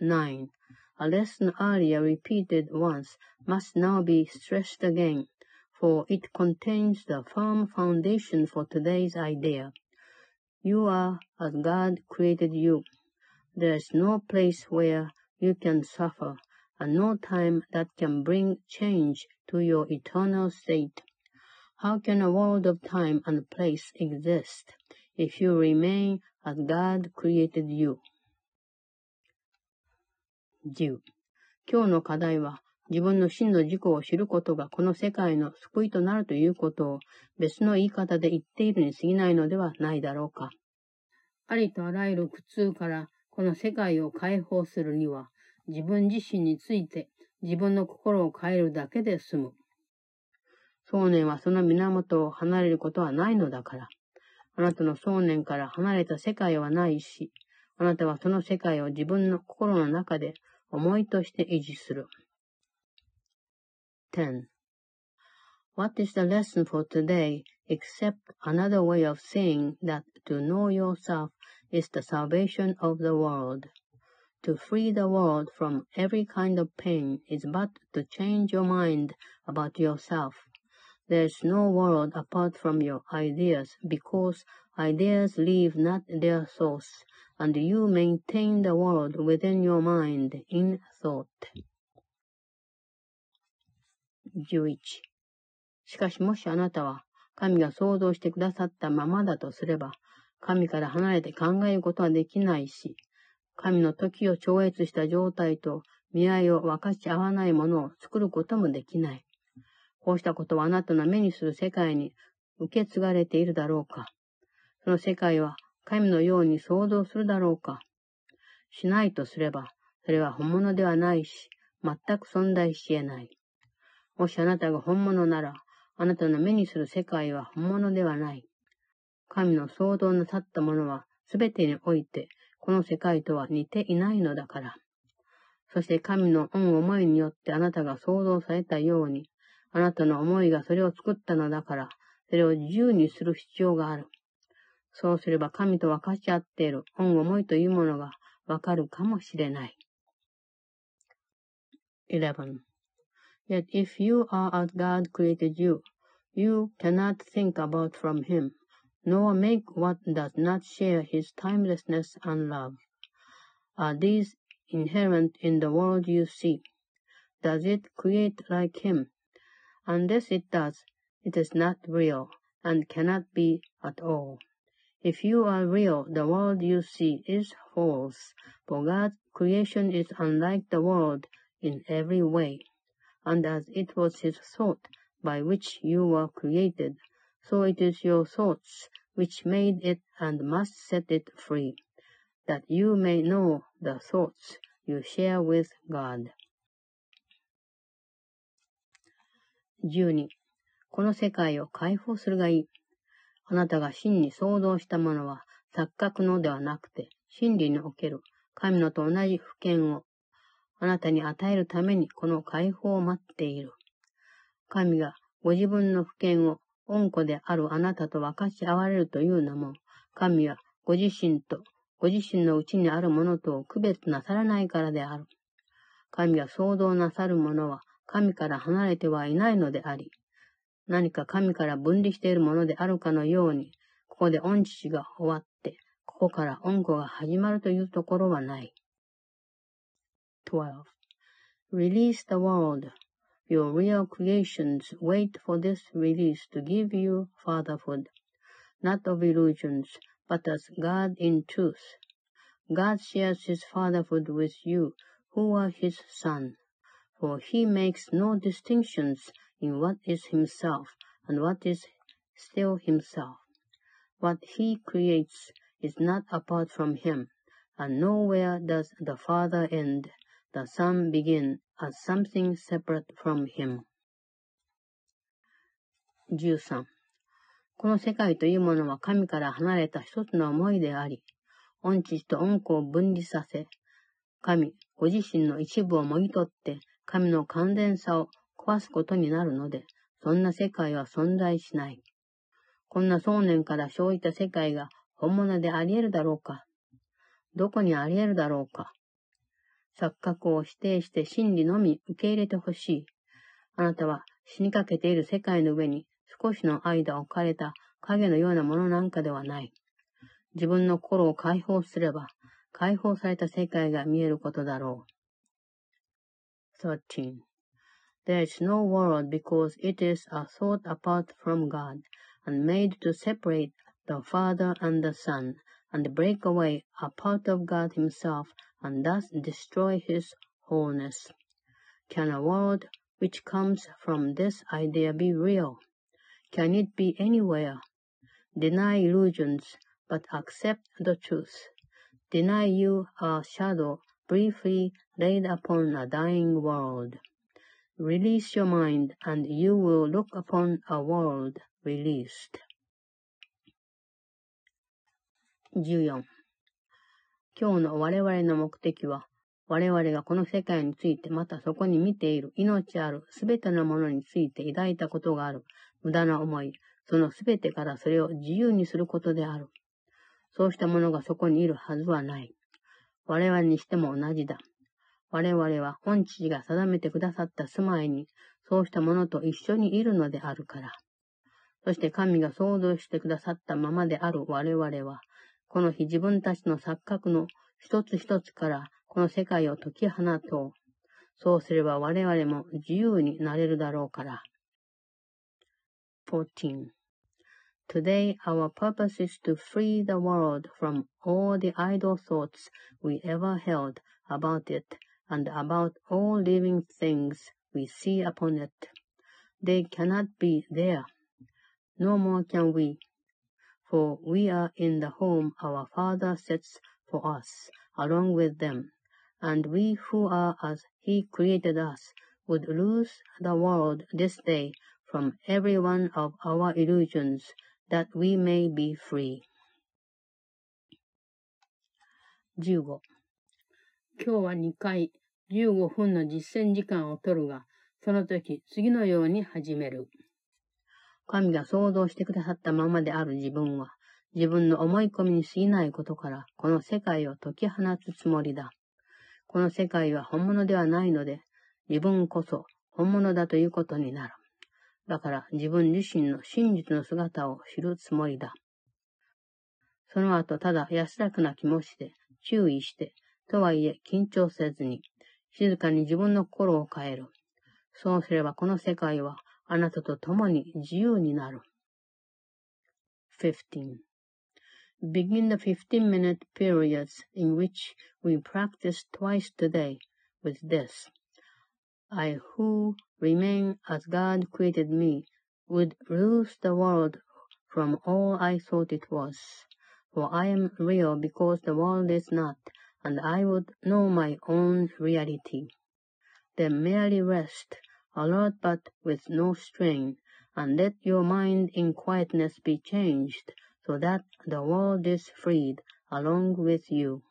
9. A lesson earlier repeated once must now be stressed again, for it contains the firm foundation for today's idea. You are as God created you. There is no place where you can suffer, and no time that can bring change to your eternal state. How can a world of time and place exist if you remain as God created you? 10. 今日の課題は、自分の真の自己を知ることがこの世界の救いとなるということを別の言い方で言っているに過ぎないのではないだろうか。ありとあらゆる苦痛からこの世界を解放するには、自分自身について自分の心を変えるだけで済む。想念はその源を離れることはないのだから。あなたの想念から離れた世界はないし、あなたはその世界を自分の心の中で思いとして維持する。10. What is the lesson for today except another way of saying that to know yourself is the salvation of the world? To free the world from every kind of pain is but to change your mind about yourself. There's no world apart from your ideas, because ideas leave not their source, and you maintain the world within your mind in thought. 11. しかしもしあなたは神が想像してくださったままだとすれば、神から離れて考えることはできないし、神の時を超越した状態と見合いを分かち合わないものを作ることもできない。こうしたことはあなたの目にする世界に受け継がれているだろうかその世界は神のように想像するだろうかしないとすれば、それは本物ではないし、全く存在し得ない。もしあなたが本物なら、あなたの目にする世界は本物ではない。神の想像なさったものは、すべてにおいてこの世界とは似ていないのだから。そして神の恩思いによってあなたが想像されたように、あなたの思いがそれを作ったのだから、それを自由にする必要がある。そうすれば神と分かち合っている恩思いというものがわかるかもしれない。11. Yet if you are as God created you, you cannot think about from Him. nor make what does not share his timelessness and love. Are these inherent in the world you see? Does it create like him? Unless it does, it is not real and cannot be at all. If you are real, the world you see is false, for God's creation is unlike the world in every way. And as it was his thought by which you were created, so it is your thoughts which made it and must set it free, that you may know the thoughts you share with God. 12. この世界を解放するがいい。あなたが真に想像したものは錯覚のではなくて真理における神のと同じ不見をあなたに与えるためにこの解放を待っている。神がご自分の不見を恩子であるあなたと分かち合われるというのも、神はご自身とご自身のうちにあるものとを区別なさらないからである。神が想像なさるものは神から離れてはいないのであり、何か神から分離しているものであるかのように、ここで恩父が終わって、ここから恩子が始まるというところはない。12. Release the world Your real creations wait for this release to give you fatherhood, not of illusions, but as God in truth. God shares his fatherhood with you, who are his son, for he makes no distinctions in what is himself and what is still himself. What he creates is not apart from him, and nowhere does the Father end, the Son begin, as something separate from him. 13. この世界というものは神から離れた一つの思いであり、恩知と恩子を分離させ、神、ご自身の一部をもぎ取って、 神の完全さを壊すことになるので、そんな世界は存在しない。こんな想念から生じた世界が本物であり得るだろうかどこにあり得るだろうか錯覚を否定して真理のみ受け入れてほしい。あなたは死にかけている世界の上に少しの間置かれた影のようなものなんかではない。自分の心を解放すれば、解放された世界が見えることだろう。13. There is no world because it is a thought apart from God and made to separate the Father and the Son and break away a part of God Himself and thus destroy his wholeness. Can a world which comes from this idea be real? Can it be anywhere? Deny illusions, but accept the truth. Deny you a shadow briefly laid upon a dying world. Release your mind, and you will look upon a world released. 14今日の我々の目的は、我々がこの世界について、またそこに見ている命あるすべてのものについて抱いたことがある無駄な思い、そのすべてからそれを自由にすることである。そうしたものがそこにいるはずはない。我々にしても同じだ。我々は本知が定めてくださった住まいに、そうしたものと一緒にいるのであるから。そして神が想像してくださったままである我々は、この日自分たちの錯覚の一つ一つからこの世界を解き放とう。そうすれば我々も自由になれるだろうから。14. Today our purpose is to free the world from all the idle thoughts we ever held about it and about all living things we see upon it. They cannot be there. No more can we, for we are in the home our Father sets for us, along with them, and we who are as He created us would lose the world this day from every one of our illusions, that we may be free. 15今日は2回15分の実践時間を取るが、その時次のように始める。神が想像してくださったままである自分は、自分の思い込みに過ぎないことから、この世界を解き放つつもりだ。この世界は本物ではないので、自分こそ本物だということになる。だから自分自身の真実の姿を知るつもりだ。その後、ただ安らかな気持ちで、注意して、とはいえ緊張せずに、静かに自分の心を変える。そうすればこの世界はあなたと共に自由になる。15. Begin the 15-minute periods in which we practice twice today with this. I who remain as God created me, would lose the world from all I thought it was. For I am real because the world is not, and I would know my own reality. Then merely rest, alert but with no strain, and let your mind in quietness be changed, so that the world is freed along with you.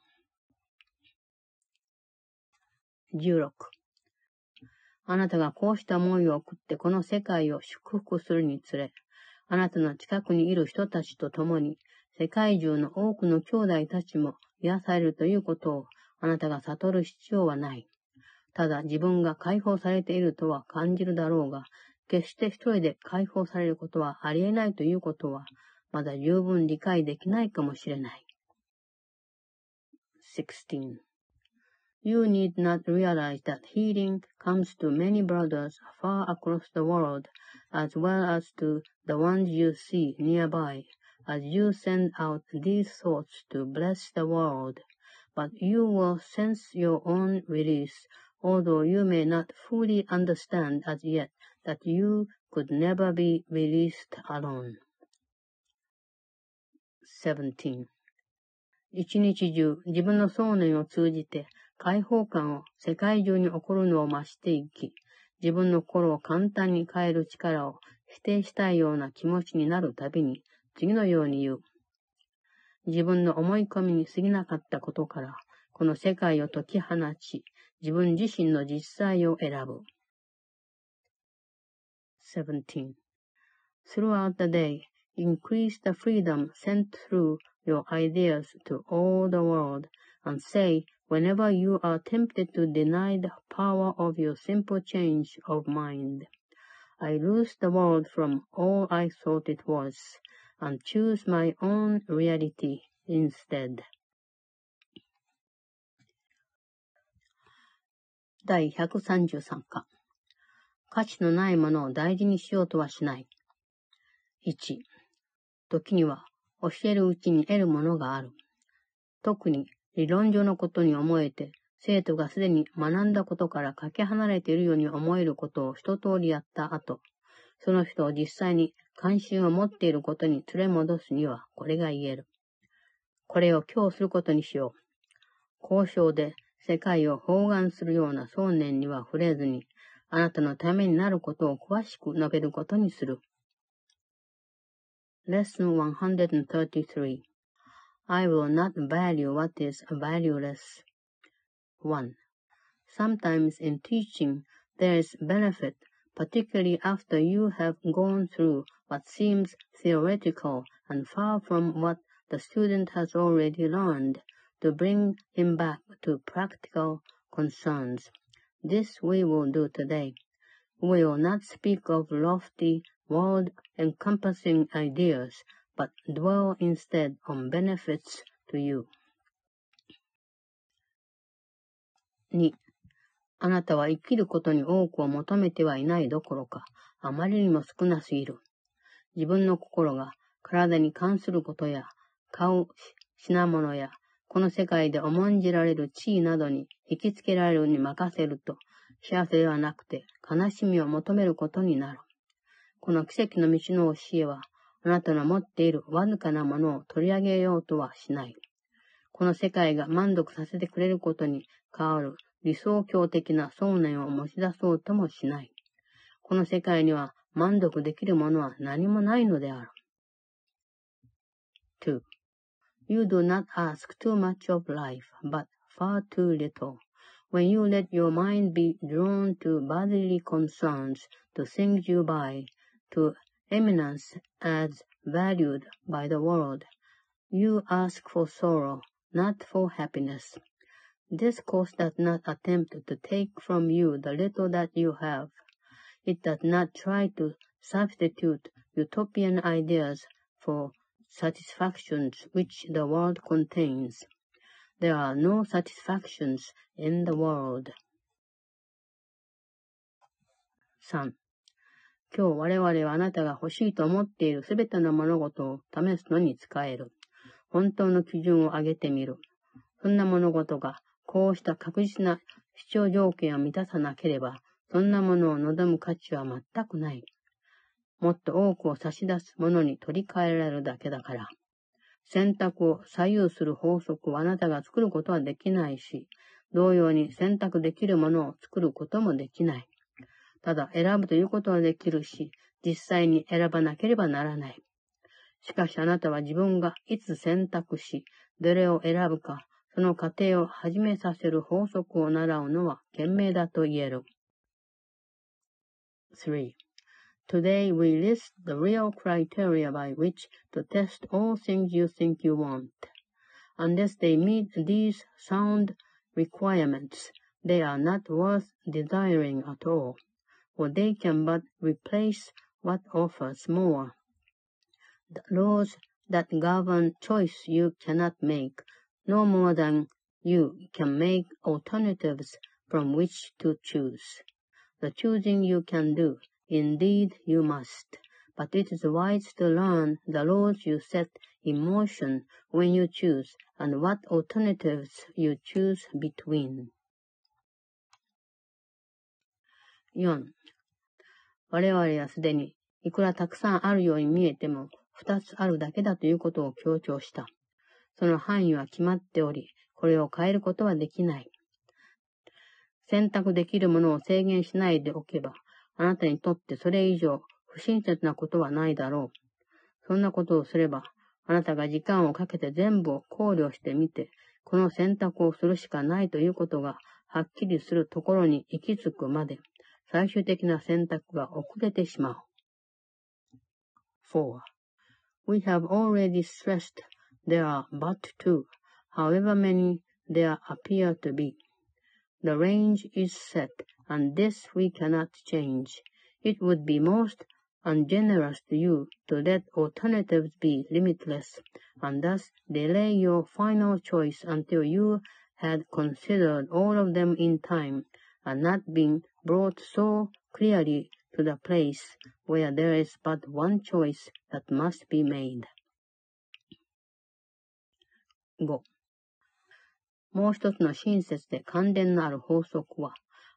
16あなたがこうした思いを送ってこの世界を祝福するにつれ、あなたの近くにいる人たちと共に、世界中の多くの兄弟たちも 癒されるということをあなたが悟る必要はない。ただ自分が解放されているとは感じるだろうが、決して一人で解放されることはありえないということは、まだ十分理解できないかもしれない。16. You need not realize that healing comes to many brothers far across the world, as well as to the ones you see nearby, as you send out these thoughts to bless the world. But you will sense your own release, although you may not fully understand as yet that you could never be released alone. 17. 一日中自分の想念を通じて解放感を世界中に起こるのを増していき、自分の心を簡単に変える力を否定したいような気持ちになるたびに、次のように言う。自分の思い込みに過ぎなかったことから、この世界を解き放ち、自分自身の実際を選ぶ。17. Throughout the day, increase the freedom sent through your ideas to all the world and say whenever you are tempted to deny the power of your simple change of mind. I lose the world from all I thought it was, and choose my own reality instead. 第133課価値のないものを大事にしようとはしない。1、時には教えるうちに得るものがある。特に理論上のことに思えて、生徒がすでに学んだことからかけ離れているように思えることを一通りやった後、その人を実際に関心を持っていることに連れ戻すにはこれが言える。これを今日することにしよう。交渉で世界を包含するような想念には触れずに、あなたのためになることを詳しく述べることにする。Lesson 133 I will not value what is valueless. 1. Sometimes in teaching there is benefit, particularly after you have gone through what seems theoretical and far from what the student has already learned, to bring him back to practical concerns. This we will do today. We will not speak of lofty, world-encompassing ideas, but dwell instead on benefits to you. 2. あなたは生きることに多くを求めてはいないどころか、あまりにも少なすぎる。 自分の心が体に関することや、買う品物や、この世界で重んじられる地位などに引きつけられるに任せると、幸せではなくて悲しみを求めることになる。この奇跡の道の教えは、あなたの持っているわずかなものを取り上げようとはしない。この世界が満足させてくれることに変わる理想郷的な想念を持ち出そうともしない。この世界には満足できるものは何もないのである。2. You do not ask too much of life, but far too little. When you let your mind be drawn to bodily concerns, to things you buy, to eminence as valued by the world, you ask for sorrow, not for happiness. This course does not attempt to take from you the little that you have. It does not try to substitute utopian ideas for satisfactions which the world contains. There are no satisfactions in the world. 3. 今日我々はあなたが欲しいと思っているすべての物事を試すのに使える。本当の基準を上げてみる。そんな物事がこうした確実な主張条件を満たさなければ、そんなものを望む価値は全くない。もっと多くを差し出すものに取り替えられるだけだから。選択を左右する法則をあなたが作ることはできないし、同様に選択できるものを作ることもできない。ただ選ぶということはできるし、実際に選ばなければならない。しかしあなたは自分がいつ選択し、どれを選ぶか、その過程を始めさせる法則を習うのは賢明だと言える。3. Today we list the real criteria by which to test all things you think you want. Unless they meet these sound requirements, they are not worth desiring at all, for they can but replace what offers more. The laws that govern choice you cannot make, no more than you can make alternatives from which to choose. The choosing you can do Indeed, you must. But it is wise to learn the laws you set in motion when you choose and what alternatives you choose between. 4. 我々はすでにいくらたくさんあるように見えても二つあるだけだということを強調した。その範囲は決まっており、これを変えることはできない。選択できるものを制限しないでおけば、あなたにとってそれ以上不親切なことはないだろう。そんなことをすれば、あなたが時間をかけて全部を考慮してみて、この選択をするしかないということがはっきりするところに行き着くまで、最終的な選択が遅れてしまう。4. We have already stressed there are but two, however many there appear to be. The range is set and this we cannot change. It would be most ungenerous to you to let alternatives be limitless, and thus delay your final choice until you had considered all of them in time, and not been brought so clearly to the place where there is but one choice that must be made. 5. もう一つの親切で関連のある法則は、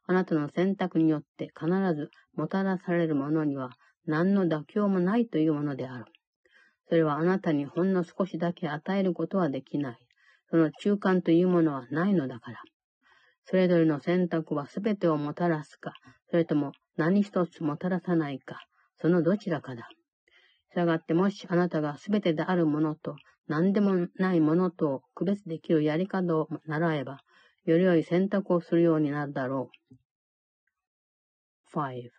あなたの選択によって必ずもたらされるものには何の妥協もないというものである。それはあなたにほんの少しだけ与えることはできない。その中間というものはないのだから。それぞれの選択は全てをもたらすか、それとも何一つもたらさないか、そのどちらかだ。したがってもしあなたが全てであるものと何でもないものとを区別できるやり方を習えば、より良い選択をするようになるだろう。5.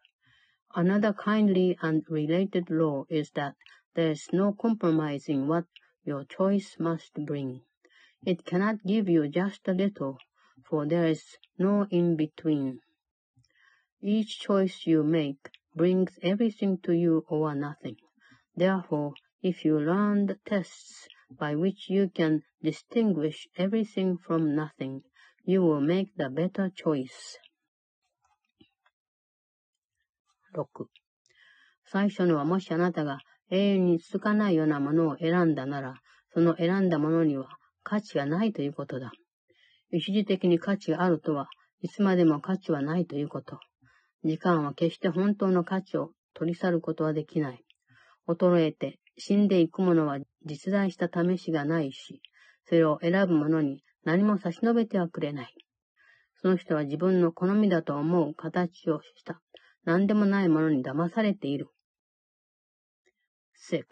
Another kindly and related law is that there is no compromising what your choice must bring. It cannot give you just a little, for there is no in between. Each choice you make brings everything to you or nothing. Therefore, if you learn the tests by which you can distinguish everything from nothing, you will make the better choice. 6. 最初のはもしあなたが永遠に続かないようなものを選んだなら、その選んだものには価値がないということだ。一時的に価値があるとは、いつまでも価値はないということ。時間は決して本当の価値を取り去ることはできない。衰えて死んでいくものは実在した試しがないし、それを選ぶ者に何も差し伸べてはくれない。その人は自分の好みだと思う形をした何でもないものに騙されている。6.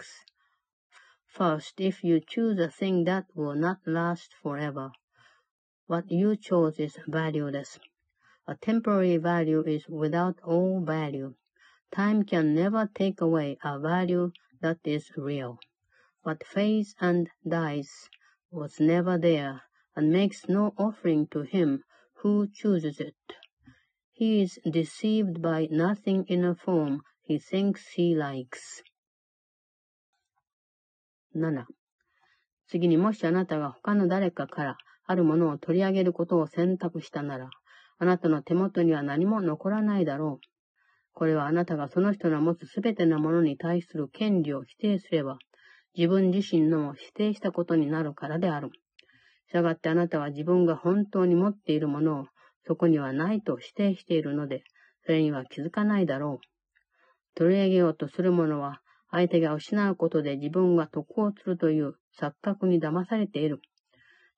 First, if you choose a thing that will not last forever, what you chose is valueless. A temporary value is without all value. Time can never take away a value that is real. What fades and dies was never there and makes no offering to him who chooses it. He is deceived by nothing in a form he thinks he likes. 7. 次にもしあなたが他の誰かからあるものを取り上げることを選択したなら、あなたの手元には何も残らないだろう。これはあなたがその人の持つすべてのものに対する権利を否定すれば、自分自身のも否定したことになるからである。したがってあなたは自分が本当に持っているものをそこにはないと否定しているので、それには気づかないだろう。取り上げようとするものは、相手が失うことで自分が得をするという錯覚に騙されている。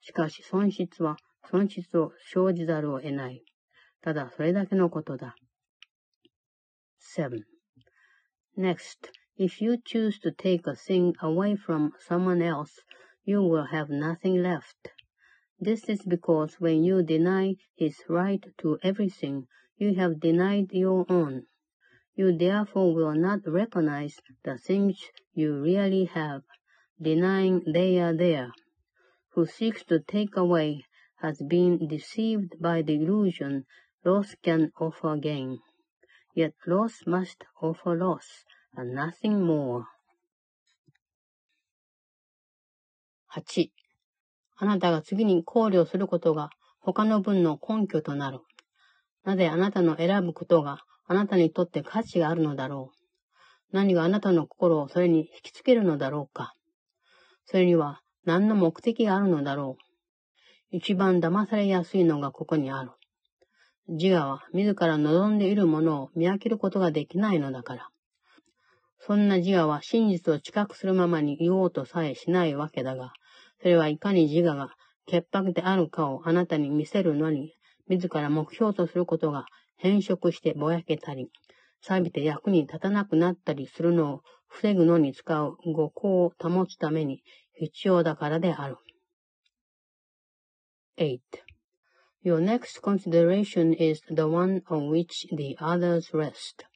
しかし損失は損失を生じざるを得ない。ただそれだけのことだ。7.Next, If you choose to take a thing away from someone else, you will have nothing left. This is because when you deny his right to everything, you have denied your own. You therefore will not recognize the things you really have, denying they are there. Who seeks to take away has been deceived by the illusion loss can offer gain. Yet loss must offer loss, and nothing more. 8. あなたが次に考慮することが他の文の根拠となる。なぜあなたの選ぶことがあなたにとって価値があるのだろう。何があなたの心をそれに引きつけるのだろうか。それには何の目的があるのだろう。一番騙されやすいのがここにある。自我は自ら望んでいるものを見分けることができないのだから。そんな自我は真実を知覚するままに言おうとさえしないわけだが、それはいかに自我が潔白であるかをあなたに見せるのに、自ら目標とすることが変色してぼやけたり、錆びて役に立たなくなったりするのを防ぐのに使う語行を保つために必要だからである。8. Your next consideration is the one on which the others rest.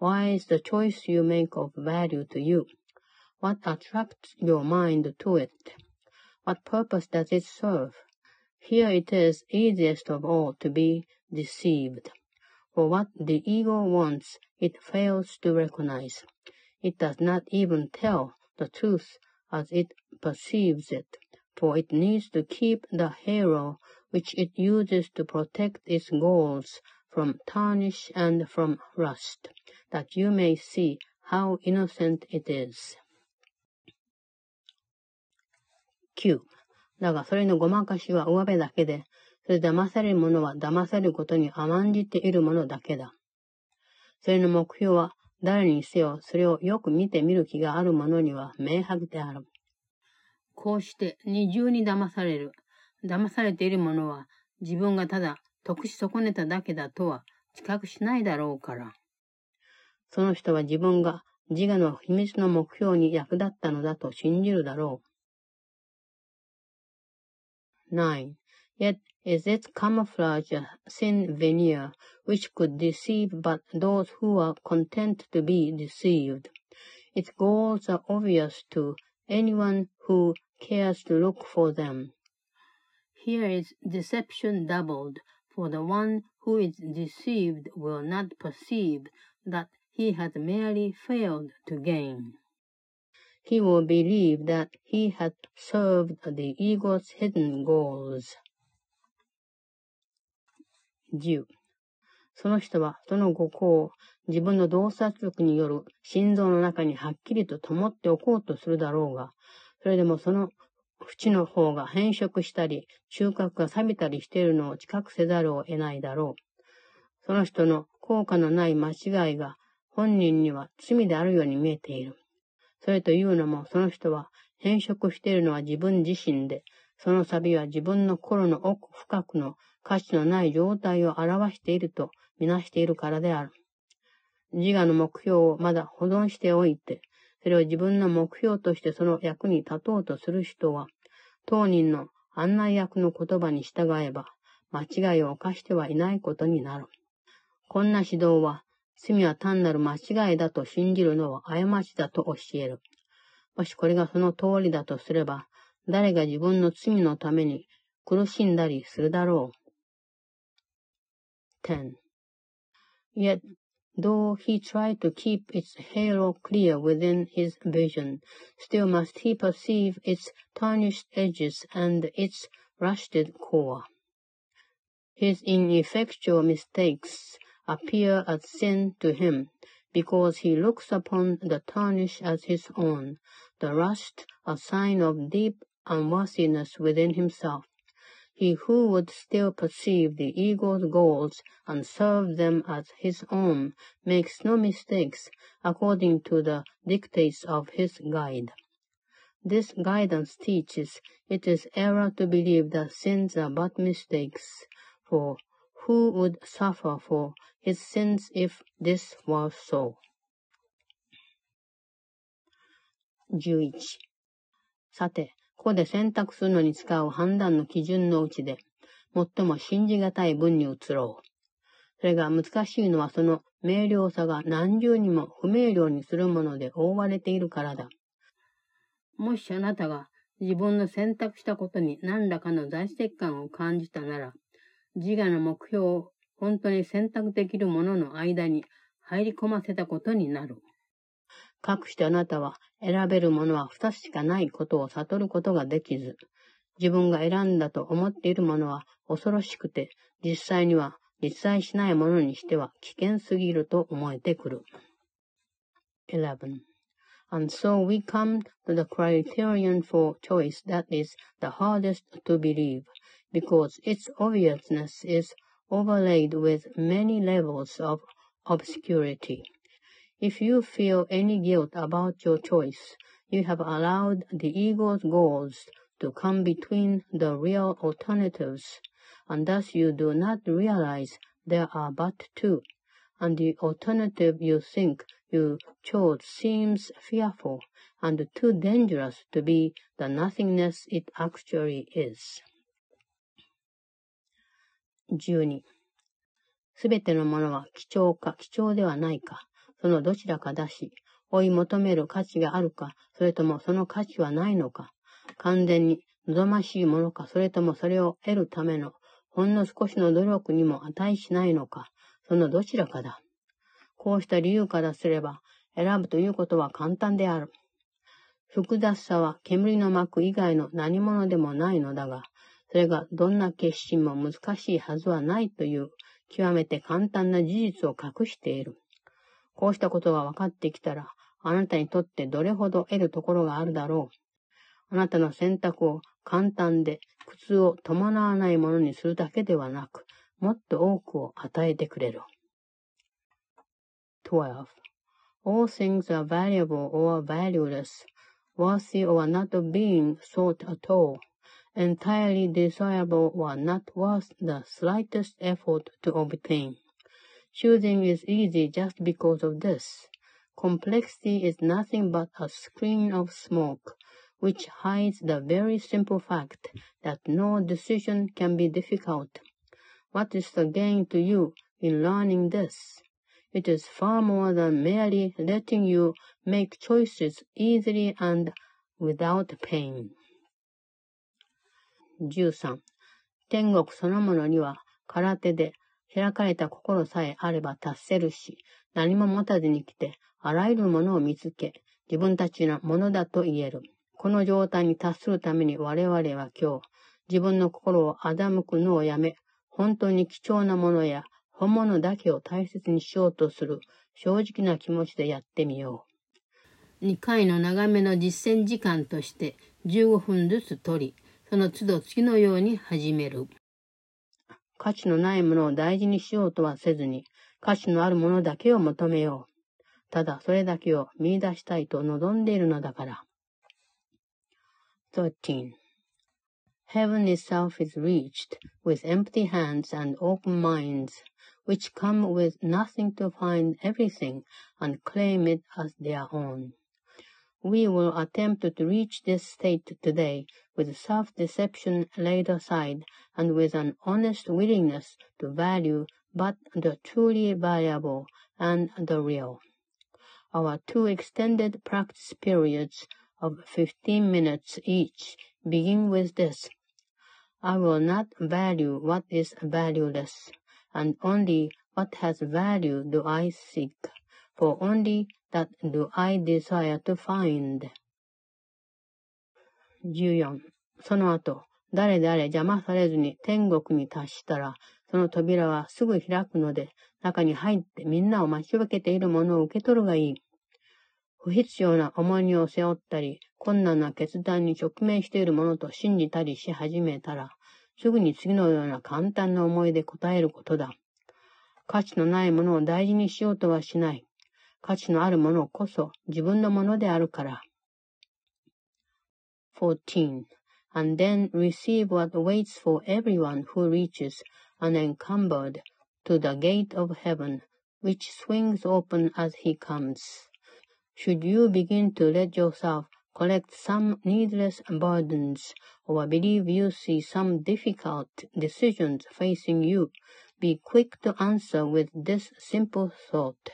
Why is the choice you make of value to you? What attracts your mind to it? What purpose does it serve? Here it is easiest of all to be deceived. For what the ego wants, it fails to recognize. It does not even tell the truth as it perceives it, for it needs to keep the halo which it uses to protect its goals from tarnish and from rust, that you may see how innocent it is. Q. だがそれのごまかしは上辺だけで、それ騙される者は騙されることに甘んじているものだけだ。それの目標は誰にせよそれをよく見てみる気がある者には明白である。こうして二重に騙される。騙されている者は自分がただ得し損ねただけだとは知覚しないだろうから。その人は自分が自我の秘密の目標に役立ったのだと信じるだろう。9. Yet is its camouflage a thin veneer which could deceive but those who are content to be deceived. Its goals are obvious to anyone who cares to look for them. Here is deception doubled, for the one who is deceived will not perceive that he has merely failed to gain. He will believe that he has served the ego's hidden goals. 10. その人はその五行を自分の洞察力による心臓の中にはっきりと灯っておこうとするだろうが、それでもその縁の方が変色したり、収穫が錆びたりしているのを知覚せざるを得ないだろう。その人の効果のない間違いが本人には罪であるように見えている。それというのも、その人は変色しているのは自分自身で、その錆は自分の心の奥深くの価値のない状態を表しているとみなしているからである。自我の目標をまだ保存しておいて、それを自分の目標としてその役に立とうとする人は、当人の案内役の言葉に従えば、間違いを犯してはいないことになる。こんな指導は、罪は単なる間違いだと信じるのは過ちだと教える。もしこれがその通りだとすれば、誰が自分の罪のために苦しんだりするだろう。10. Yet Though he tried to keep its halo clear within his vision, still must he perceive its tarnished edges and its rusted core. His ineffectual mistakes appear as sin to him, because he looks upon the tarnish as his own, the rust a sign of deep unworthiness within himself. He who would still perceive the ego's goals and serve them as his own makes no mistakes according to the dictates of his guide. This guidance teaches it is error to believe that sins are but mistakes, for who would suffer for his sins if this were so? 11. さて、ここで選択するのに使う判断の基準のうちで、最も信じがたい文に移ろう。それが難しいのはその明瞭さが何重にも不明瞭にするもので覆われているからだ。もしあなたが自分の選択したことに何らかの在籍感を感じたなら、自我の目標を本当に選択できるものの間に入り込ませたことになる。かくしてあなたは選べるものは二つしかないことを悟ることができず、自分が選んだと思っているものは恐ろしくて、実際には実在しないものにしては危険すぎると思えてくる。11. And so we come to the criterion for choice that is the hardest to believe, because its obviousness is overlaid with many levels of obscurity. If you feel any guilt about your choice, you have allowed the ego's goals to come between the real alternatives, and thus you do not realize there are but two, and the alternative you think you chose seems fearful and too dangerous to be the nothingness it actually is. 12. すべてのものは貴重か貴重ではないか。 そのどちらかだし、追い求める価値があるか、それともその価値はないのか、完全に望ましいものか、それともそれを得るためのほんの少しの努力にも値しないのか、そのどちらかだ。こうした理由からすれば、選ぶということは簡単である。複雑さは煙の膜以外の何者でもないのだが、それがどんな決心も難しいはずはないという極めて簡単な事実を隠している。こうしたことが分かってきたら、あなたにとってどれほど得るところがあるだろう。あなたの選択を簡単で苦痛を伴わないものにするだけではなく、もっと多くを与えてくれる。12. All things are valuable or valueless, worthy or not being sought at all, entirely desirable or not worth the slightest effort to obtain. Choosing is easy just because of this. Complexity is nothing but a screen of smoke, which hides the very simple fact that no decision can be difficult. What is the gain to you in learning this? It is far more than merely letting you make choices easily and without pain. 13. 天国そのものには空手で 開かれた心さえあれば達せるし、何も持たずに来て、あらゆるものを見つけ、自分たちのものだと言える。この状態に達するために我々は今日、自分の心を欺くのをやめ、本当に貴重なものや本物だけを大切にしようとする正直な気持ちでやってみよう。2回の長めの実践時間として15分ずつ取り、その都度次のように始める。価値のないものを大事にしようとはせずに、価値のあるものだけを求めよう。ただそれだけを見出したいと望んでいるのだから。13. Heaven itself is reached with empty hands and open minds, which come with nothing to find everything and claim it as their own. We will attempt to reach this state today with self-deception laid aside and with an honest willingness to value but the truly valuable and the real. Our two extended practice periods of 15 minutes each begin with this. I will not value what is valueless, and only what has value do I seek, for only that do I desire to find. 14. その後、誰であれ邪魔されずに天国に達したら、その扉はすぐ開くので、中に入ってみんなを待ち受けているものを受け取るがいい。不必要な重荷を背負ったり、困難な決断に直面しているものと信じたりし始めたら、すぐに次のような簡単な思いで答えることだ。価値のないものを大事にしようとはしない。価値のあるものこそ自分のものであるから。14. And then receive what waits for everyone who reaches unencumbered to the gate of heaven, which swings open as he comes. Should you begin to let yourself collect some needless burdens or believe you see some difficult decisions facing you, be quick to answer with this simple thought.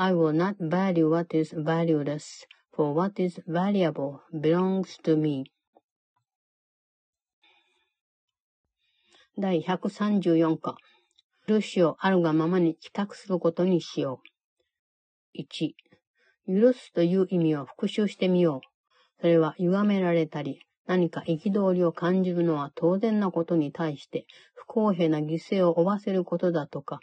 I will not value what is valueless, for what is valuable belongs to me. 第134課。許しをあるがままに帰宅することにしよう。1、許すという意味を復習してみよう。それは歪められたり、何か憤りを感じるのは当然なことに対して不公平な犠牲を負わせることだとか、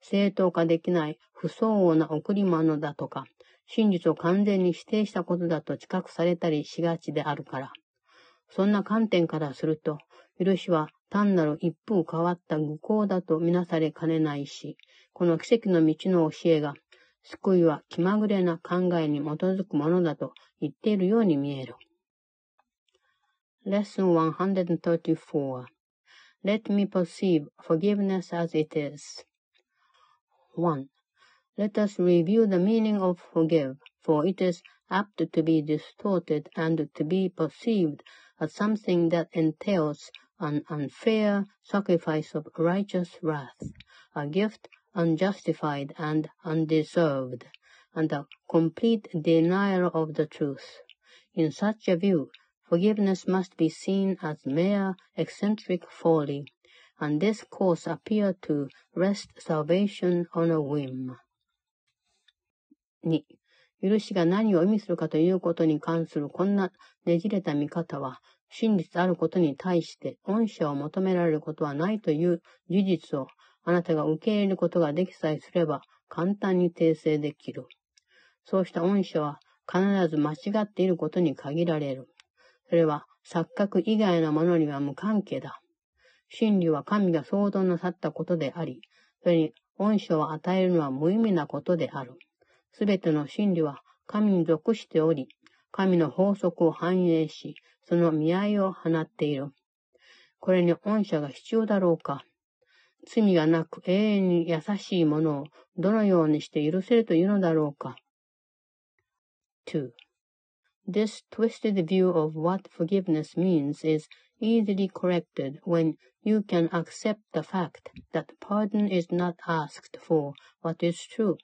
正当化できない不相応な贈り物だとか、真実を完全に否定したことだと知覚されたりしがちであるから。そんな観点からすると、許しは単なる一風変わった愚行だとみなされかねないし、この奇跡の道の教えが、救いは気まぐれな考えに基づくものだと言っているように見える。Lesson 134 Let me perceive forgiveness as it is. 1. Let us review the meaning of forgive, for it is apt to be distorted and to be perceived as something that entails an unfair sacrifice of righteous wrath, a gift unjustified and undeserved, and a complete denial of the truth. In such a view, forgiveness must be seen as mere eccentric folly, and this course appear to rest salvation on a whim. 2. 許しが何を意味するかということに関するこんなねじれた見方は、真実あることに対して恩赦を求められることはないという事実をあなたが受け入れることができさえすれば簡単に訂正できる。そうした恩赦は必ず間違っていることに限られる。それは錯覚以外のものには無関係だ。真理は神が創造なさったことであり、それに恩赦を与えるのは無意味なことである。すべての真理は神に属しており、神の法則を反映し、その見合いを放っている。これに恩赦が必要だろうか罪がなく永遠に優しいものをどのようにして許せるというのだろうか 2. This twisted view of what forgiveness means is easily corrected when you can accept the fact that pardon is not asked for what is true.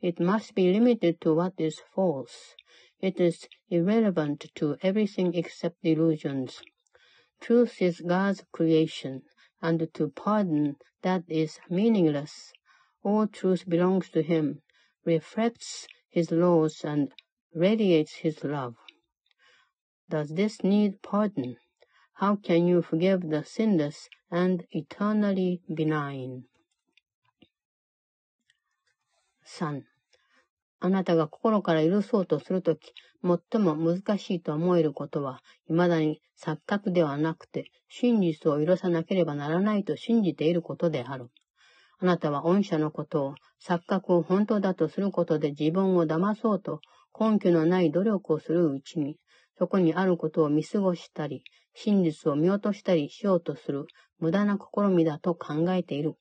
It must be limited to what is false. It is irrelevant to everything except illusions. Truth is God's creation, and to pardon that is meaningless. All truth belongs to Him, reflects His laws, and radiates His love. Does this need pardon? How can you forgive the sinless and eternally benign? 3. あなたが心から許そうとするとき、最も難しいと思えることは、未だに錯覚ではなくて、真実を許さなければならないと信じていることである。あなたは恩赦のことを、錯覚を本当だとすることで自分を騙そうと、根拠のない努力をするうちに、そこにあることを見過ごしたり、真実を見落としたりしようとする無駄な試みだと考えている。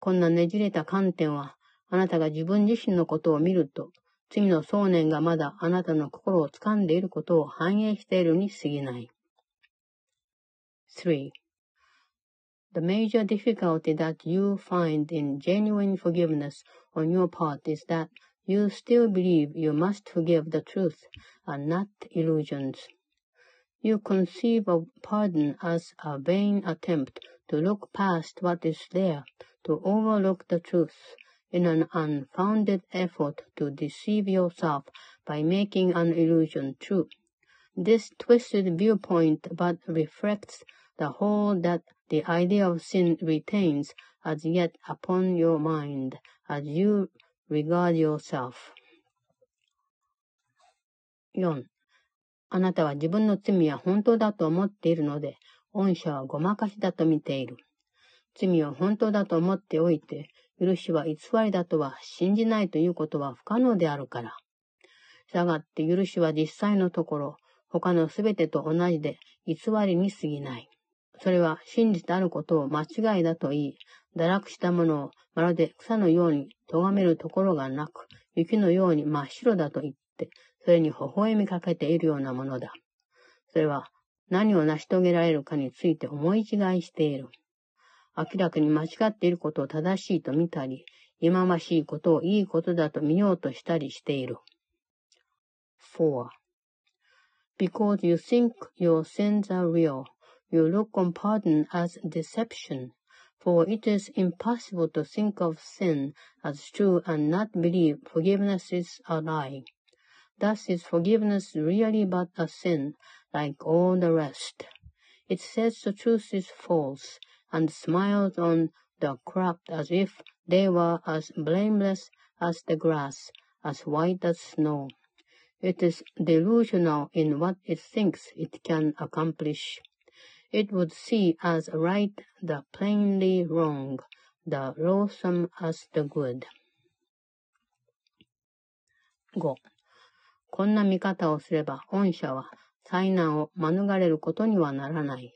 こんなねじれた観点は、あなたが自分自身のことを見ると、次の想念がまだあなたの心を掴んでいることを反映しているに過ぎない。3. The major difficulty that you find in genuine forgiveness on your part is that you still believe you must forgive the truth and not illusions. You conceive of pardon as a vain attempt to look past what is there, to overlook the truth, in an unfounded effort to deceive yourself by making an illusion true. This twisted viewpoint but reflects the hold that the idea of sin retains as yet upon your mind as you regard yourself. 4. あなたは自分の罪は本当だと思っているので、恩赦はごまかしだと見ている。罪を本当だと思っておいて、許しは偽りだとは信じないということは不可能であるから。したがって許しは実際のところ、他のすべてと同じで偽りに過ぎない。それは真実であることを間違いだと言い、堕落したものをまるで草のように咎めるところがなく、雪のように真っ白だと言って、それに微笑みかけているようなものだ。それは何を成し遂げられるかについて思い違いしている。明らかに間違っていることを正しいと見たり、忌まましいことをいいことだと見ようとしたりしている。4. Because you think your sins are real, you look on pardon as deception, for it is impossible to think of sin as true and not believe forgiveness is a lie. Thus is forgiveness really but a sin, like all the rest. It says the truth is false, and smiles on the corrupt as if they were as blameless as the grass, as white as snow. It is delusional in what it thinks it can accomplish. It would see as right the plainly wrong, the loathsome as the good. 5. こんな見方をすれば、恩赦は災難を免れることにはならない。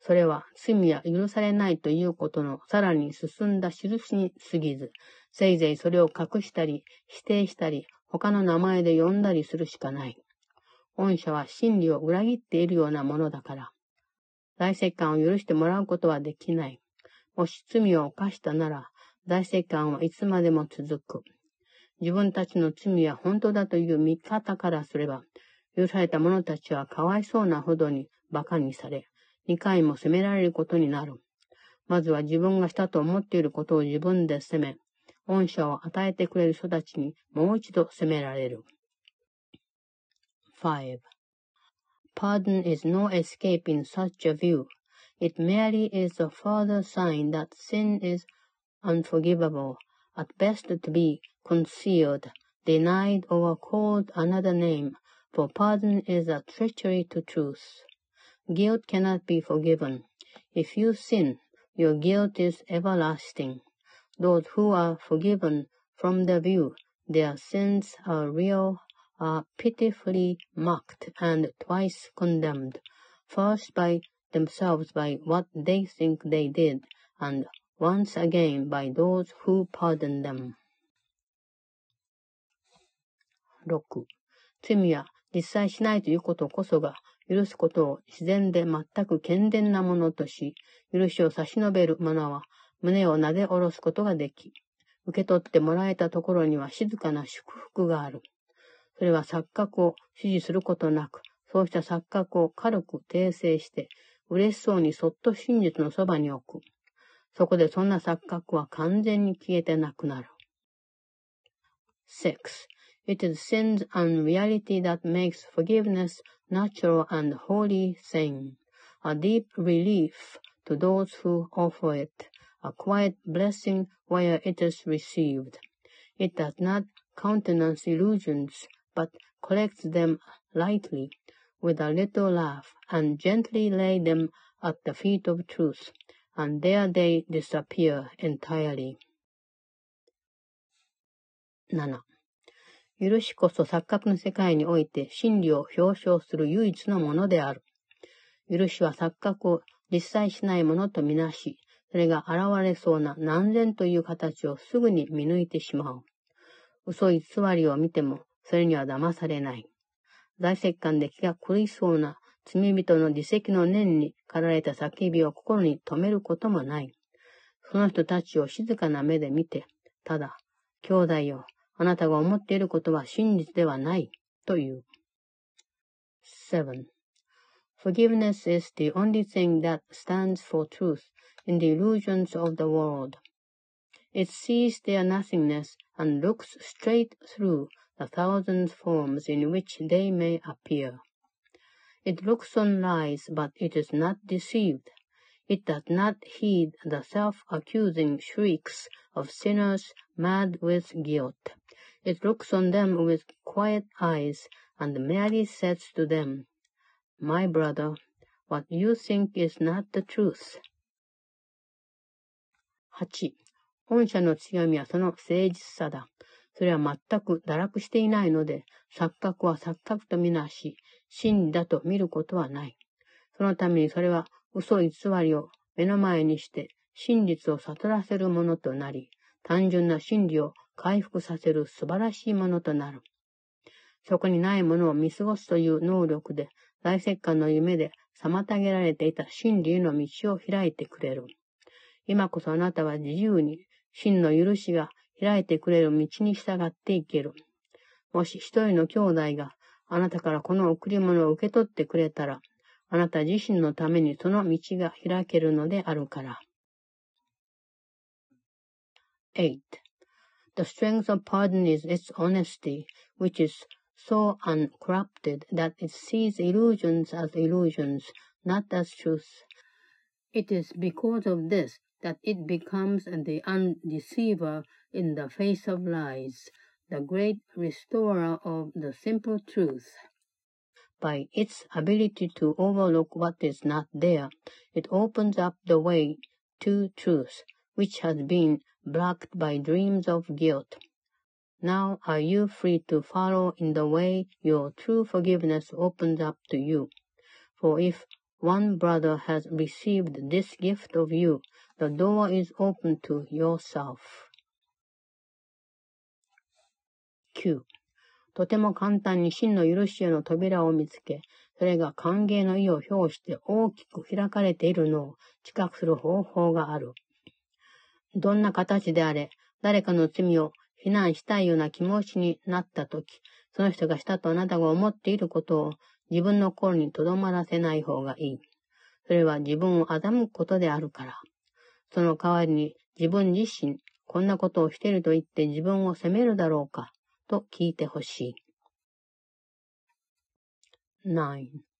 それは罪は許されないということのさらに進んだ印に過ぎず、せいぜいそれを隠したり、否定したり、他の名前で呼んだりするしかない。恩赦は真理を裏切っているようなものだから。大石官を許してもらうことはできない。もし罪を犯したなら、大石官はいつまでも続く。自分たちの罪は本当だという見方からすれば、許された者たちはかわいそうなほどに馬鹿にされ、2回も責められることになる。まずは自分がしたと思っていることを自分で責め、恩赦を与えてくれる人たちにもう一度責められる。5. Pardon is no escape in such a view. It merely is a further sign that sin is unforgivable, at best to be concealed, denied, or called another name, for pardon is a treachery to truth. Guilt cannot be forgiven. If you sin, your guilt is everlasting. Those who are forgiven from the view their sins are real are pitifully mocked and twice condemned, first by themselves by what they think they did, and once again by those who pardon them. 6. 罪は実際しないということこそが、許すことを自然で全く健全なものとし、許しを差し伸べる者は、胸をなで下ろすことができ、受け取ってもらえたところには静かな祝福がある。それは錯覚を支持することなく、そうした錯覚を軽く訂正して、嬉しそうにそっと真実のそばに置く。そこでそんな錯覚は完全に消えてなくなる。6. It is sin's unreality that makes forgiveness natural and holy thing, a deep relief to those who offer it, a quiet blessing where it is received. It does not countenance illusions, but collects them lightly, with a little laugh, and gently lay them at the feet of truth, and there they disappear entirely. 7. 許しこそ錯覚の世界において真理を表彰する唯一のものである。許しは錯覚を実際しないものとみなし、それが現れそうな何千という形をすぐに見抜いてしまう。嘘偽りを見ても、それには騙されない。大石棺で気が狂いそうな罪人の自責の念に駆られた叫びを心に留めることもない。その人たちを静かな目で見て、ただ、兄弟よ、あなたが思っていることは真実ではない、という。7. Forgiveness is the only thing that stands for truth in the illusions of the world. It sees their nothingness and looks straight through the thousand forms in which they may appear. It looks on lies, but it is not deceived. It does not heed the self-accusing shrieks of sinners mad with guilt. It looks on them with quiet eyes and merely says to them, My brother, what you think is not the truth. 8. 本社の強みはその誠実さだ。それは全く堕落していないので、錯覚は錯覚とみなし、真理だと見ることはない。そのためにそれは嘘偽りを目の前にして真実を悟らせるものとなり、単純な真理を回復させる素晴らしいものとなる。そこにないものを見過ごすという能力で、大石棺の夢で妨げられていた真理への道を開いてくれる。今こそあなたは自由に真の許しが開いてくれる道に従っていける。もし一人の兄弟があなたからこの贈り物を受け取ってくれたら、あなた自身のためにその道が開けるのであるから。8. The strength of pardon is its honesty, which is so uncorrupted that it sees illusions as illusions, not as truth. It is because of this that it becomes the undeceiver in the face of lies, the great restorer of the simple truth. By its ability to overlook what is not there, it opens up the way to truth, which has been blocked by dreams of guilt. Now are you free to follow in the way your true forgiveness opens up to you. For if one brother has received this gift of you, the door is open to yourself. Q とても簡単に真の許しへの扉を見つけ、それが歓迎の意を表して大きく開かれているのを知覚する方法がある。どんな形であれ、誰かの罪を非難したいような気持ちになったとき、その人がしたとあなたが思っていることを自分の心に留まらせない方がいい。それは自分を欺くことであるから。その代わりに自分自身、こんなことをしていると言って自分を責めるだろうか。と聞いてほしい。9.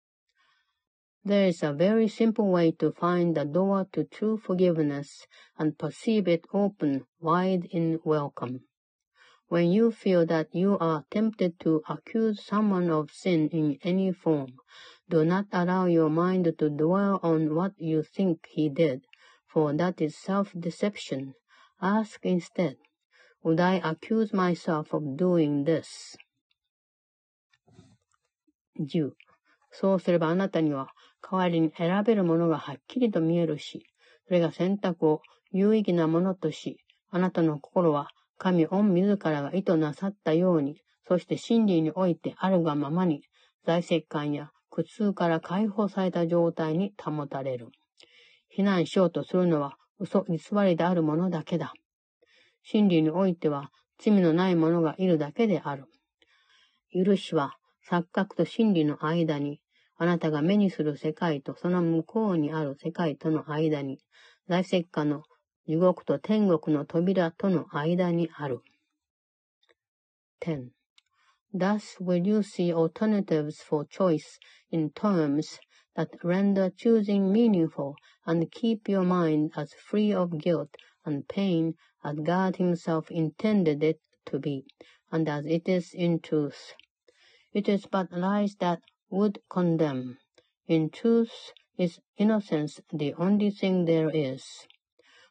There is a very simple way to find the door to true forgiveness and perceive it open wide in welcome. When you feel that you are tempted to accuse someone of sin in any form, do not allow your mind to dwell on what you think he did, for that is self-deception. Ask instead, would I accuse myself of doing this? 10. そうすればあなたには 代わりに選べるものがはっきりと見えるし、それが選択を有意義なものとし、あなたの心は神御自らが意図なさったように、そして真理においてあるがままに、在籍感や苦痛から解放された状態に保たれる。非難しようとするのは嘘偽りであるものだけだ。真理においては罪のない者がいるだけである。許しは錯覚と真理の間に、あなたが目にする世界とその向こうにある世界との間に、在石化の地獄と天国の扉との間にある。10. Thus will you see alternatives for choice in terms that render choosing meaningful and keep your mind as free of guilt and pain as God Himself intended it to be, and as it is in truth. It is but lies that would condemn. In truth is innocence the only thing there is.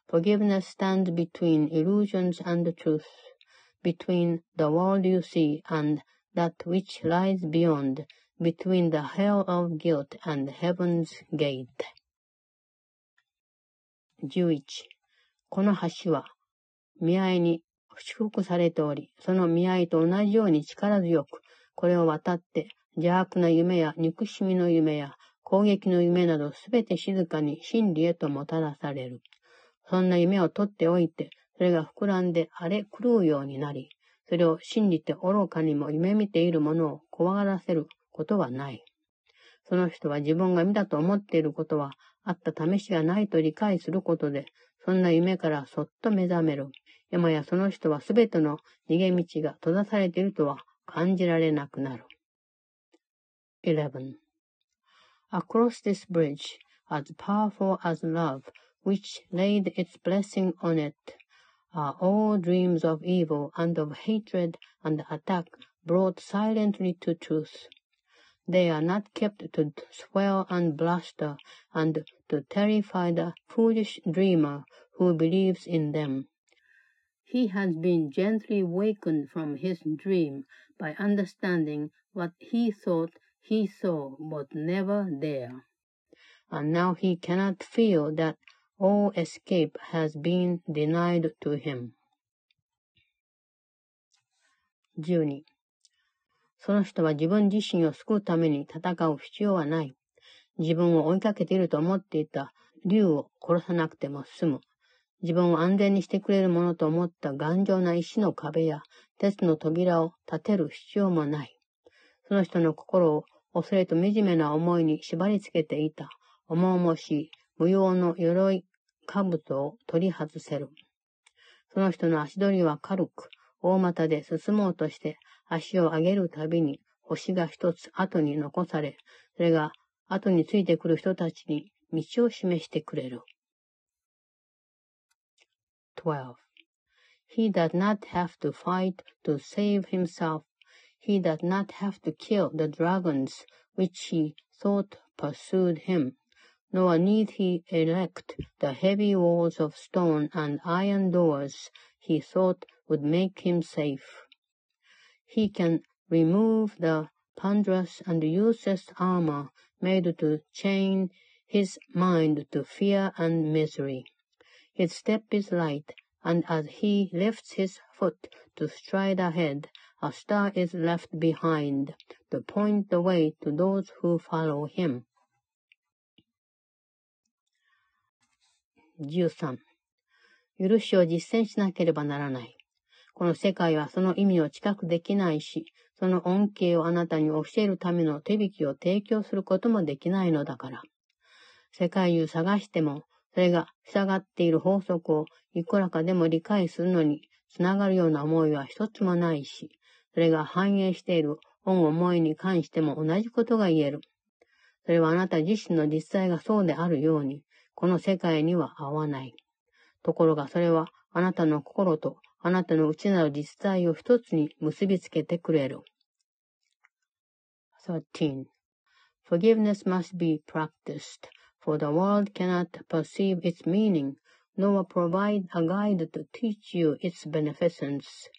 Forgiveness stands between illusions and the truth, between the world you see and that which lies beyond, between the hell of guilt and heaven's gate. 11. この橋は、見合いに祝福されており、その見合いと同じように力強く、これを渡って 邪悪な夢や憎しみの夢や攻撃の夢などすべて静かに真理へともたらされる。そんな夢を取っておいて、それが膨らんで荒れ狂うようになり、それを信じて愚かにも夢見ている者を怖がらせることはない。その人は自分が見たと思っていることはあった試しがないと理解することで、そんな夢からそっと目覚める。今やその人はすべての逃げ道が閉ざされているとは感じられなくなる。11. Across this bridge, as powerful as love, which laid its blessing on it, are all dreams of evil and of hatred and attack brought silently to truth. They are not kept to swell and bluster and to terrify the foolish dreamer who believes in them. He has been gently wakened from his dream by understanding what he thought he saw but never there. And now he cannot feel that all escape has been denied to him. 12. その人は自分自身を救うために戦う必要はない。自分を追いかけていると思っていた竜を殺さなくても済む。自分を安全にしてくれるものと思った頑丈な石の壁や鉄の扉を立てる必要もない。その人の心を恐れと惨めな思いに縛り付けていた、重々しい、無用の鎧兜を取り外せる。その人の足取りは軽く、大股で進もうとして足を上げるたびに星が一つ後に残され、それが後についてくる人たちに道を示してくれる。12. He does not have to fight to save himself He does not have to kill the dragons which he thought pursued him, nor need he erect the heavy walls of stone and iron doors he thought would make him safe. He can remove the ponderous and useless armor made to chain his mind to fear and misery. His step is light, and as he lifts his foot to stride ahead, a star is left behind to point the way to those who follow him. 13. 許しを実践しなければならない。この世界はその意味を近くできないし、その恩恵をあなたに教えるための手引きを提供することもできないのだから。世界中探しても、それが従っている法則をいくらかでも理解するのにつながるような思いは一つもないし、それが反映している本思いに関しても同じことが言える。それはあなた自身の実際がそうであるように、この世界には合わない。ところがそれはあなたの心とあなたの内なる実在を一つに結びつけてくれる。13. Forgiveness must be practiced, for the world cannot perceive its meaning, nor provide a guide to teach you its beneficence.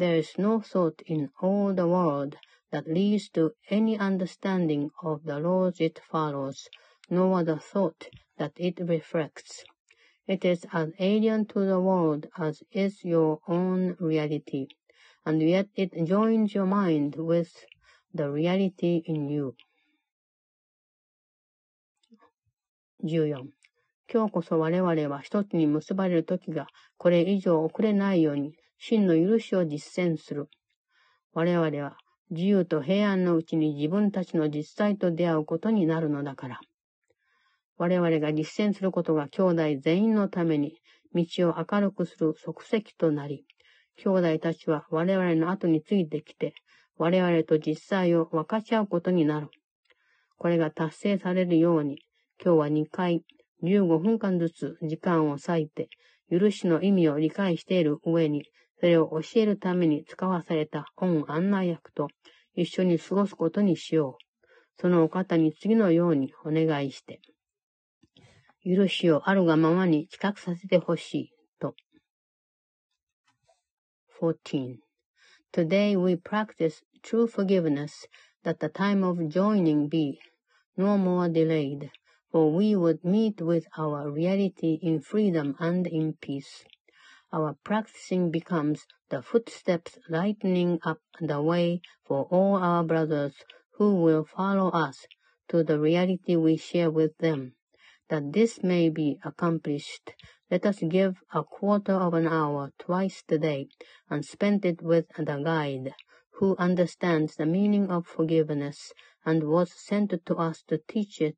There is no thought in all the world that leads to any understanding of the laws it follows, nor the thought that it reflects. It is as alien to the world as is your own reality, and yet it joins your mind with the reality in you. 14. 今日こそ我々は一つに結ばれる時がこれ以上遅れないように 真の許しを実践する。我々は自由と平安のうちに自分たちの実際と出会うことになるのだから。我々が実践することが兄弟全員のために道を明るくする即席となり、兄弟たちは我々の後についてきて、我々と実際を分かち合うことになる。これが達成されるように、今日は2回、15分間ずつ時間を割いて、許しの意味を理解している上に、それを教えるために使わされた本案内役と一緒に過ごすことにしよう。そのお方に次のようにお願いして、許しをあるがままに近くさせてほしい、と。14. Today we practice true forgiveness that the time of joining be no more delayed, for we would meet with our reality in freedom and in peace. Our practicing becomes the footsteps lightening up the way for all our brothers who will follow us to the reality we share with them. That this may be accomplished, let us give a quarter of an hour twice a day and spend it with the guide who understands the meaning of forgiveness and was sent to us to teach it.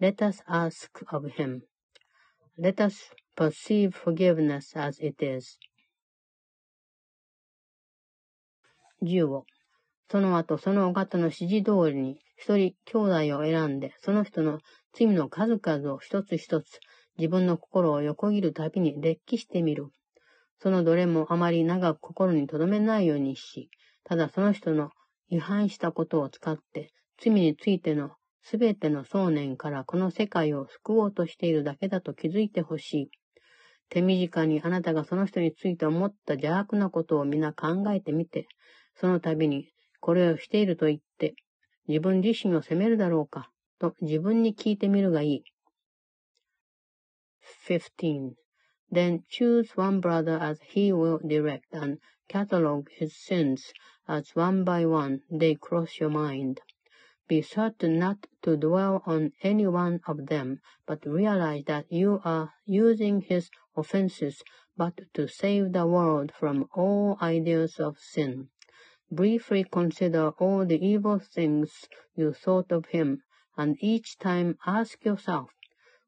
Let us ask of him. Let us perceive forgiveness as it is. 15. その後、そのお方の指示通りに、一人兄弟を選んで、その人の罪の数々を一つ一つ、自分の心を横切るたびに列記してみる。そのどれもあまり長く心に留めないようにし、ただその人の違反したことを使って、罪についてのすべての想念からこの世界を救おうとしているだけだと気づいてほしい。手短にあなたがその人について思った邪悪なことを皆考えてみて、その度にこれをしていると言って、自分自身を責めるだろうか、と自分に聞いてみるがいい。15. Then choose one brother as he will direct and catalogue his sins as one by one they cross your mind. Be certain not to dwell on any one of them, but realize that you are using his offenses, but to save the world from all ideas of sin. Briefly consider all the evil things you thought of him, and each time ask yourself,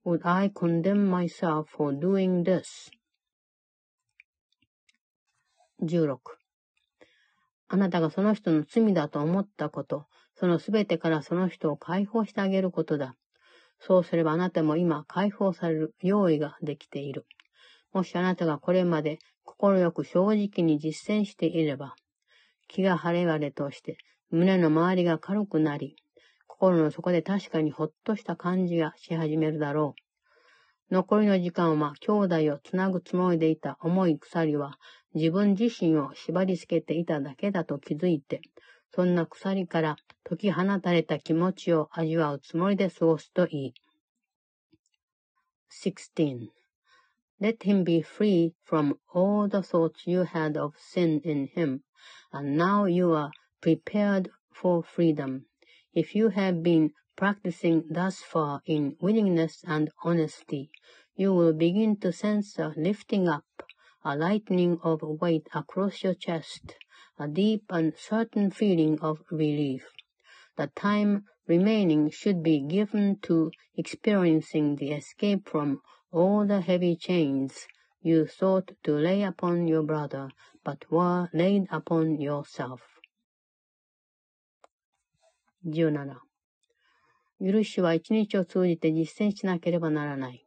would I condemn myself for doing this? 16. あなたがその人の罪だと思ったこと、 そのすべてからその人を解放してあげることだ。そうすればあなたも今解放される用意ができている。もしあなたがこれまで心よく正直に実践していれば、気が晴れ晴れとして胸の周りが軽くなり、心の底で確かにほっとした感じがし始めるだろう。残りの時間は兄弟をつなぐつもりでいた重い鎖は自分自身を縛り付けていただけだと気づいて、そんな鎖から解き放たれた気持ちを味わうつもりで過ごすといい。16. Let him be free from all the thoughts you had of sin in him, and now you are prepared for freedom. If you have been practicing thus far in willingness and honesty, you will begin to sense a lifting up, a lightening of weight across your chest, a deep and certain feeling of relief. The time remaining should be given to experiencing the escape from all the heavy chains you thought to lay upon your brother, but were laid upon yourself. 17. 許しは一日を通じて実践しなければならない。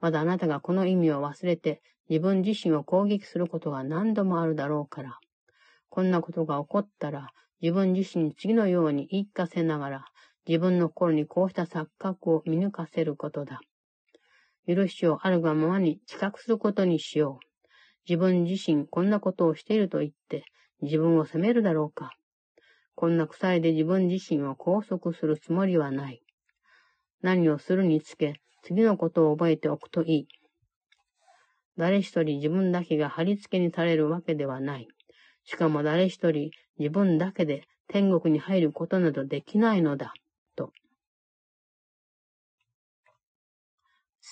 まだあなたがこの意味を忘れて自分自身を攻撃することが何度もあるだろうから。こんなことが起こったら、自分自身に次のように言い聞かせながら、自分の心にこうした錯覚を見抜かせることだ。許しをあるがままに知覚することにしよう。自分自身こんなことをしていると言って自分を責めるだろうか。こんな臭いで自分自身を拘束するつもりはない。何をするにつけ、次のことを覚えておくといい。誰一人自分だけが貼り付けにされるわけではない。しかも誰一人自分だけで天国に入ることなどできないのだ。と。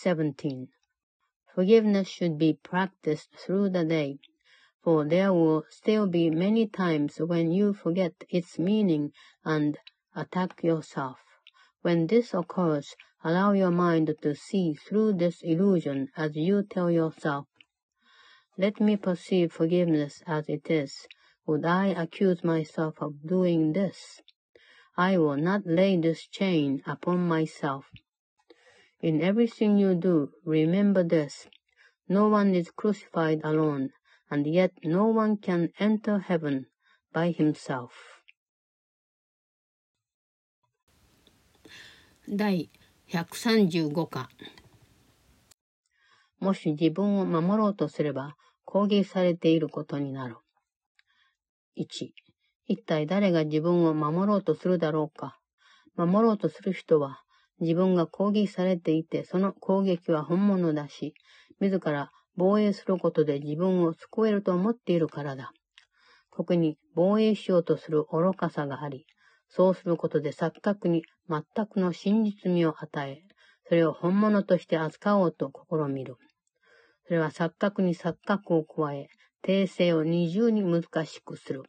17. Forgiveness should be practiced through the day, for there will still be many times when you forget its meaning and attack yourself. When this occurs, allow your mind to see through this illusion as you tell yourself, Let me perceive forgiveness as it is. Would I accuse myself of doing this? I will not lay this chain upon myself. In everything you do, remember this. No one is crucified alone, and yet no one can enter heaven by himself. 第135課もし自分を守ろうとすれば攻撃されていることになる。 1、一体誰が自分を守ろうとするだろうか。守ろうとする人は自分が攻撃されていて、その攻撃は本物だし、自ら防衛することで自分を救えると思っているからだ。特に防衛しようとする愚かさがあり、そうすることで錯覚に全くの真実味を与え、それを本物として扱おうと試みる。それは錯覚に錯覚を加え、訂正を二重に難しくする。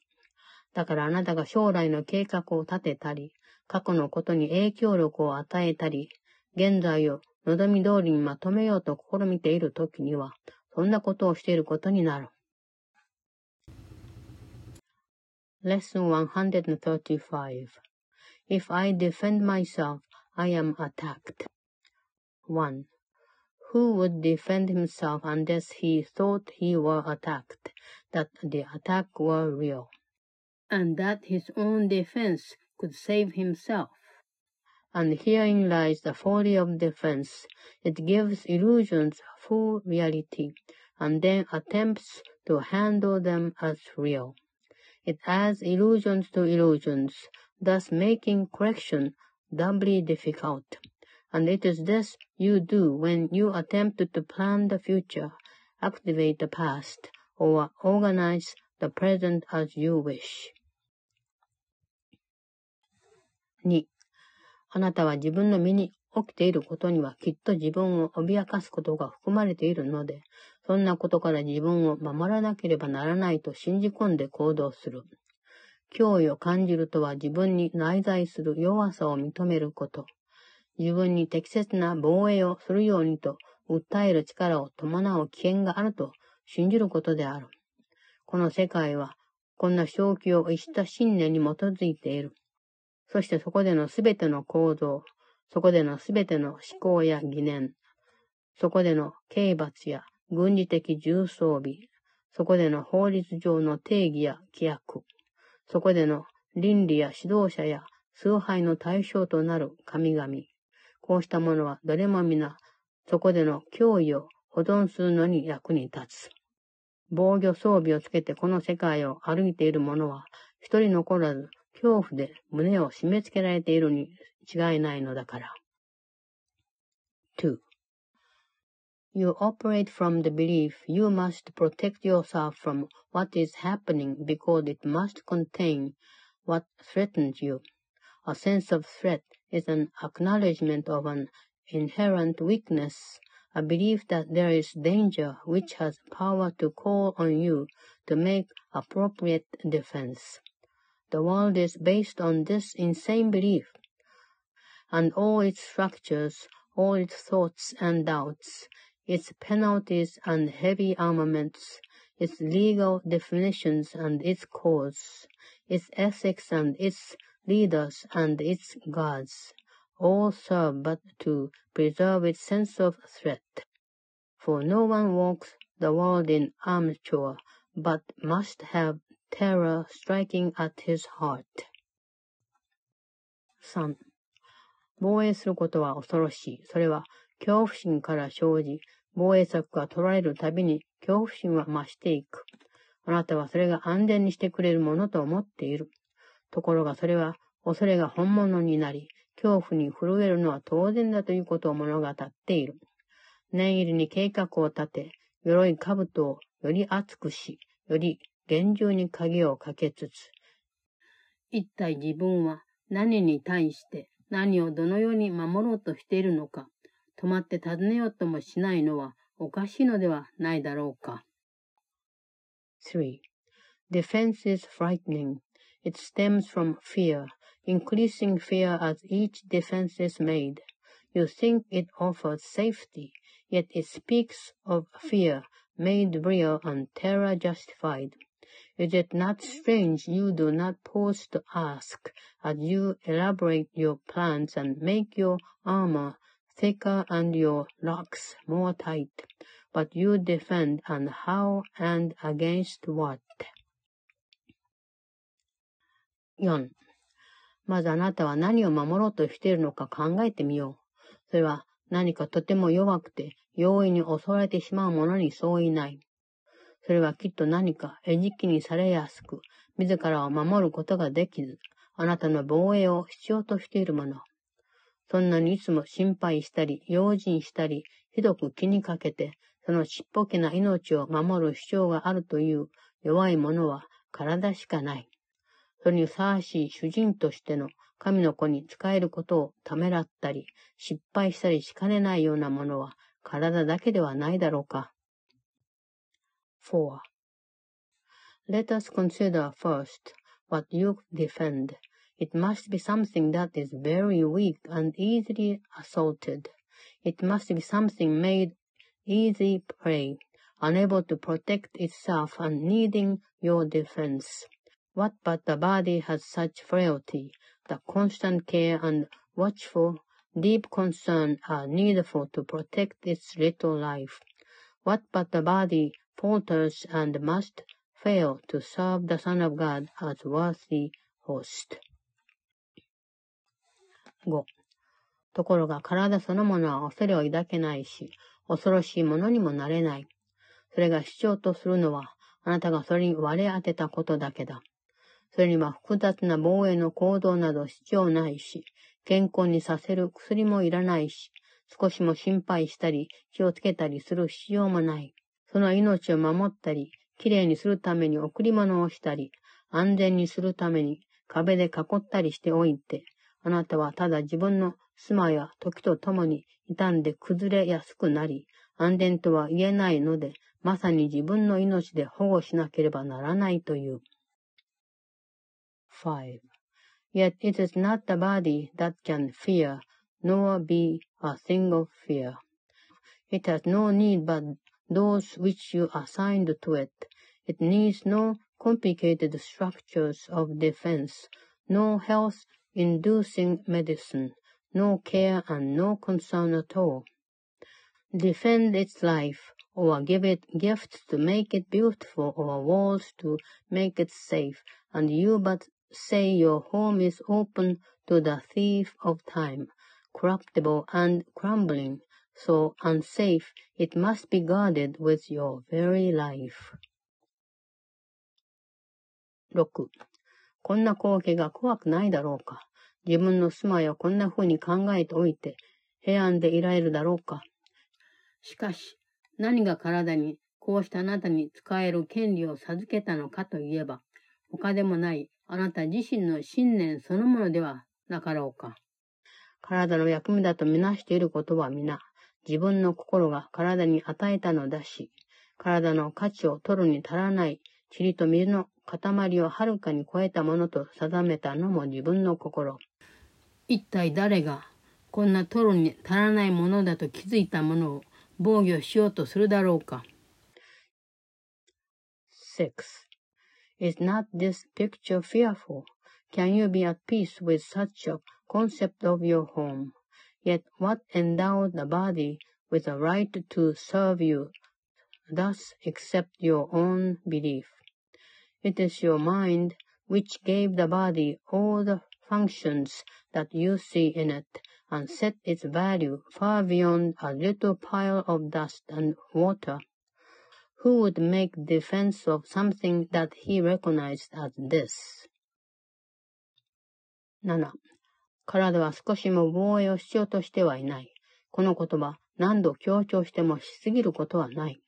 だからあなたが将来の計画を立てたり、過去のことに影響力を与えたり、現在を望み通りにまとめようと試みているときには、そんなことをしていることになる。Lesson 135 If I defend myself, I am attacked. 1. Who would defend himself unless he thought he were attacked, that the attack were real? And that his own defense could save himself. And herein lies the folly of defense. It gives illusions full reality, and then attempts to handle them as real. It adds illusions to illusions, thus making correction doubly difficult. And it is this you do when you attempt to plan the future, activate the past, or organize the present as you wish. 2. あなたは自分の身に起きていることにはきっと自分を脅かすことが含まれているので、そんなことから自分を守らなければならないと信じ込んで行動する。脅威を感じるとは自分に内在する弱さを認めること。自分に適切な防衛をするようにと訴える力を伴う危険があると信じることである。この世界は、こんな正気を逸した信念に基づいている。そしてそこでのすべての構造、そこでのすべての思考や疑念、そこでの刑罰や軍事的重装備、そこでの法律上の定義や規約、そこでの倫理や指導者や崇拝の対象となる神々。こうしたものはどれも皆、そこでの脅威を保存するのに役に立つ。防御装備をつけてこの世界を歩いている者は、一人残らず恐怖で胸を締め付けられているに違いないのだから。2. You operate from the belief you must protect yourself from what is happening because it must contain what threatens you. A sense of threat is an acknowledgement of an inherent weakness, a belief that there is danger which has power to call on you to make appropriate defense. The world is based on this insane belief, and all its structures, all its thoughts and doubts, its penalties and heavy armaments, its legal definitions and its cause, its ethics and its leaders and its gods, all serve but to preserve its sense of threat. for no one walks the world in armature, but must have terror striking at his heart. 3. 防衛することは恐ろしい。それは恐怖心から生じ、防衛策が取られるたびに恐怖心は増していく。あなたはそれが安全にしてくれるものと思っている。ところがそれは恐れが本物になり、恐怖に震えるのは当然だということを物語っている。念入りに計画を立て、鎧兜をより厚くし、より厳重に鍵をかけつつ、一体自分は何に対して何をどのように守ろうとしているのか、止まって尋ねようともしないのはおかしいのではないだろうか。3. Defense is frightening. It stems from fear, increasing fear as each defense is made. You think it offers safety, yet it speaks of fear made real and terror justified. Is it not strange you do not pause to ask as you elaborate your plans and make your armor thicker and your locks more tight, but you defend and how and against what? 4. まずあなたは何を守ろうとしているのか考えてみよう。それは何かとても弱くて容易に襲われてしまうものに相違ない。それはきっと何か餌食にされやすく、自らを守ることができず、あなたの防衛を必要としているもの。そんなにいつも心配したり、用心したり、ひどく気にかけて、そのちっぽけな命を守る必要があるという弱い者は体しかない。それにふさわしい主人としての神の子に仕えることをためらったり、失敗したりしかねないようなものは体だけではないだろうか。4. Let us consider first what you defend. It must be something that is very weak and easily assaulted. It must be something made easy prey, unable to protect itself and needing your defense. What but the body has such frailty, that constant care and watchful, deep concern are needful to protect its little life. What but the body falters and must fail to serve the Son of God as worthy host. 5. ところが体そのものは恐れを抱けないし、恐ろしいものにもなれない。それが主張とするのは、あなたがそれに割れ当てたことだけだ。それには複雑な防衛の行動など必要ないし、健康にさせる薬もいらないし、少しも心配したり気をつけたりする必要もない。その命を守ったり、きれいにするために贈り物をしたり、安全にするために壁で囲ったりしておいて、あなたはただ自分の住まいや時とともに傷んで崩れやすくなり、安全とは言えないので、まさに自分の命で保護しなければならないという。5. Yet it is not the body that can fear, nor be a thing of fear. It has no need but those which you assigned to it. It needs no complicated structures of defense, no health-inducing medicine, no care and no concern at all. Defend its life, or give it gifts to make it beautiful, or walls to make it safe, and you but say your home is open to the thief of time, corruptible and crumbling, so unsafe it must be guarded with your very life. 6. こんな光景が怖くないだろうか自分の住まいをこんな風に考えておいて平安でいられるだろうかしかし、何が体にこうしたあなたに使える権利を授けたのかといえば、他でもないあなた自身の信念そのものではなかろうか。体の役目だとみなしていることは皆、自分の心が体に与えたのだし、体の価値を取るに足らない塵と水の塊をはるかに超えたものと定めたのも自分の心。一体誰がこんな取るに足らないものだと気づいたものを防御しようとするだろうか。6. Is not this picture fearful? Can you be at peace with such a concept of your home? Yet what endowed the body with a right to serve you, thus accept your own belief. It is your mind which gave the body all the functions that you see in it and set its value far beyond a little pile of dust and water. Who would make defense of something that he recognized as this? 7. 体は少しも防衛をしようとしてはいない。この言葉、何度強調してもしすぎることはない。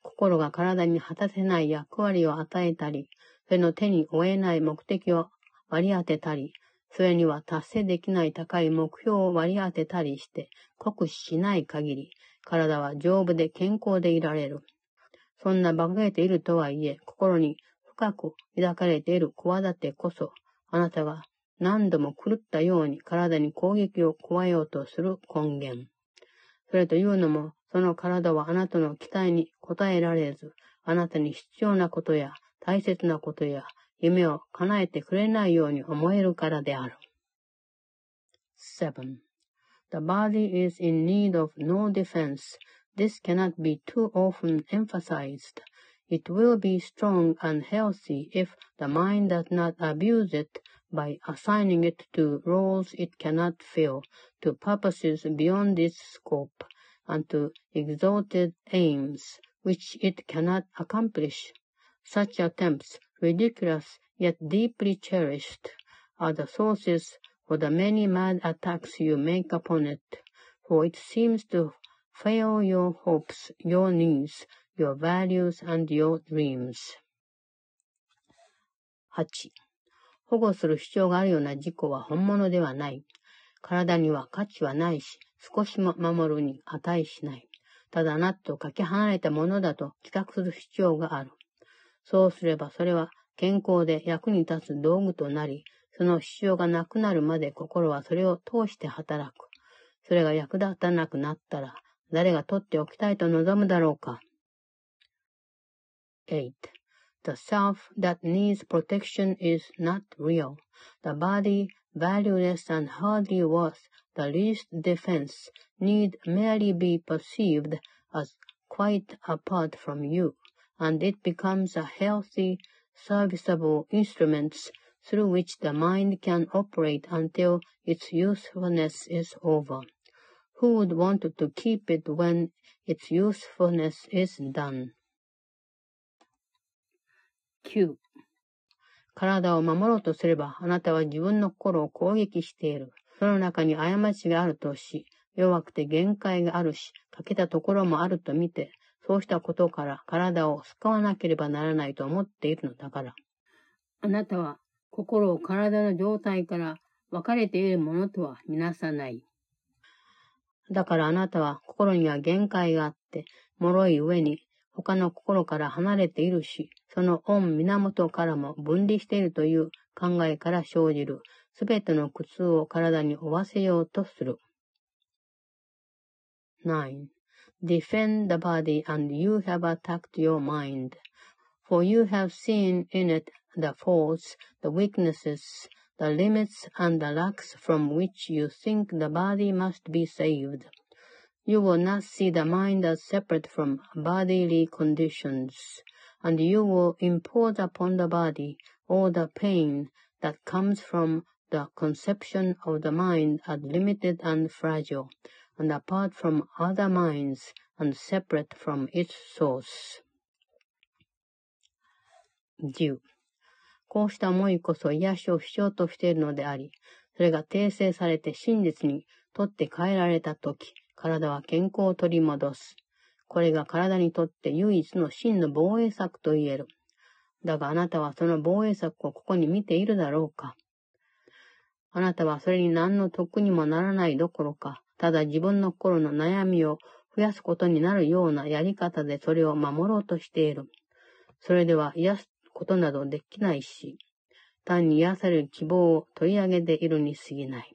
心が体に果たせない役割を与えたり、それの手に負えない目的を割り当てたり、それには達成できない高い目標を割り当てたりして、酷使しない限り、体は丈夫で健康でいられる。そんな馬鹿げているとはいえ、心に深く抱かれている企てこそ、あなたが何度も狂ったように体に攻撃を加えようとする根源。それというのも、その体はあなたの期待に応えられず、あなたに必要なことや大切なことや夢を叶えてくれないように思えるからである。7. The body is in need of no defense. This cannot be too often emphasized. It will be strong and healthy if the mind does not abuse it by assigning it to roles it cannot fill, to purposes beyond its scope, and to exalted aims which it cannot accomplish. Such attempts, ridiculous yet deeply cherished, are the sources for the many mad attacks you make upon it, for it seems to fail your hopes, your needs, your values, and your dreams. 8. 保護する必要があるような事故は本物ではない。体には価値はないし、少しも守るに値しない。ただなたとかけ離れたものだと帰宅する必要がある。そうすればそれは健康で役に立つ道具となり、その必要がなくなるまで心はそれを通して働く。それが役立たなくなったら、誰が取っておきたいと望むだろうか。8. The self that needs protection is not real. The body, valueless and hardly worth the least defense, need merely be perceived as quite apart from you, and it becomes a healthy, serviceable instrument through which the mind can operate until its usefulness is over. Who would want to keep it when its usefulness is done? 9体を守ろうとすれば、あなたは自分の心を攻撃している。その中に過ちがあるとし、弱くて限界があるし、欠けたところもあると見て、そうしたことから体を救わなければならないと思っているのだから。あなたは心を体の状態から分かれているものとは見なさない。だからあなたは心には限界があって、脆い上に他の心から離れているし、その恩源からも分離しているという考えから生じる、すべての苦痛を体に負わせようとする。9. Defend the body and you have attacked your mind. For you have seen in it the faults, the weaknesses, the limits and the lacks from which you think the body must be saved. You will not see the mind as separate from bodily conditions, and you will impose upon the body all the pain that comes from the conception of the mind as limited and fragile, and apart from other minds and separate from its source. 10. こうした思いこそ癒しを必要としているのであり、それが訂正されて真実にとって変えられたとき、体は健康を取り戻す。これが体にとって唯一の真の防衛策と言える。だがあなたはその防衛策をここに見ているだろうかあなたはそれに何の得にもならないどころか、ただ自分の心の悩みを増やすことになるようなやり方でそれを守ろうとしている。それでは癒すことなどできないし、単に癒される希望を取り上げているに過ぎない。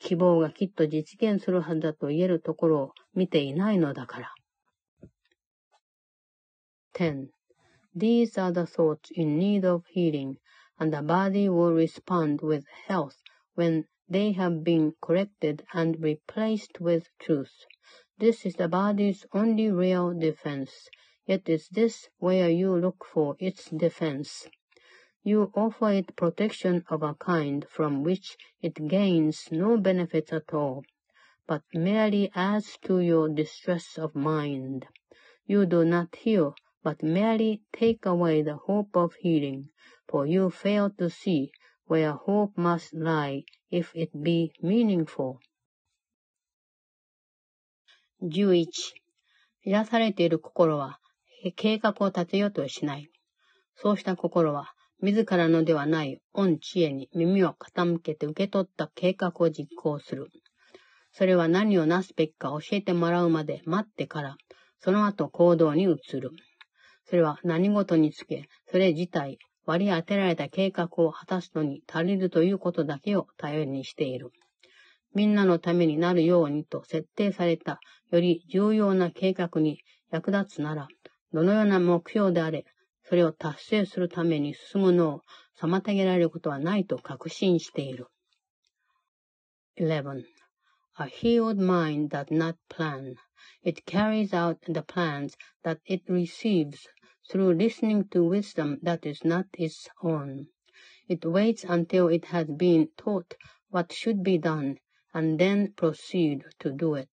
希望がきっと実現するはずだと言えるところを見ていないのだから。10. These are the thoughts in need of healing, and the body will respond with health when they have been corrected and replaced with truth. This is the body's only real defense. Yet is this where you look for its defense. You offer it protection of a kind from which it gains no benefit at all, but merely adds to your distress of mind. You do not heal, but merely take away the hope of healing, for you fail to see where hope must lie if it be meaningful. 11. 癒されている心は 計画を立てようとしない。そうした心は自らのではない恩知恵に耳を傾けて受け取った計画を実行する。それは何をなすべきか教えてもらうまで待ってから、その後行動に移る。それは何事につけ、それ自体、割り当てられた計画を果たすのに足りるということだけを頼りにしている。みんなのためになるようにと設定されたより重要な計画に役立つなら、どのような目標であれ、それを達成するために進むのを妨げられることはないと確信している。11. A healed mind does not plan. It carries out the plans that it receives through listening to wisdom that is not its own. It waits until it has been taught what should be done and then proceed to do it.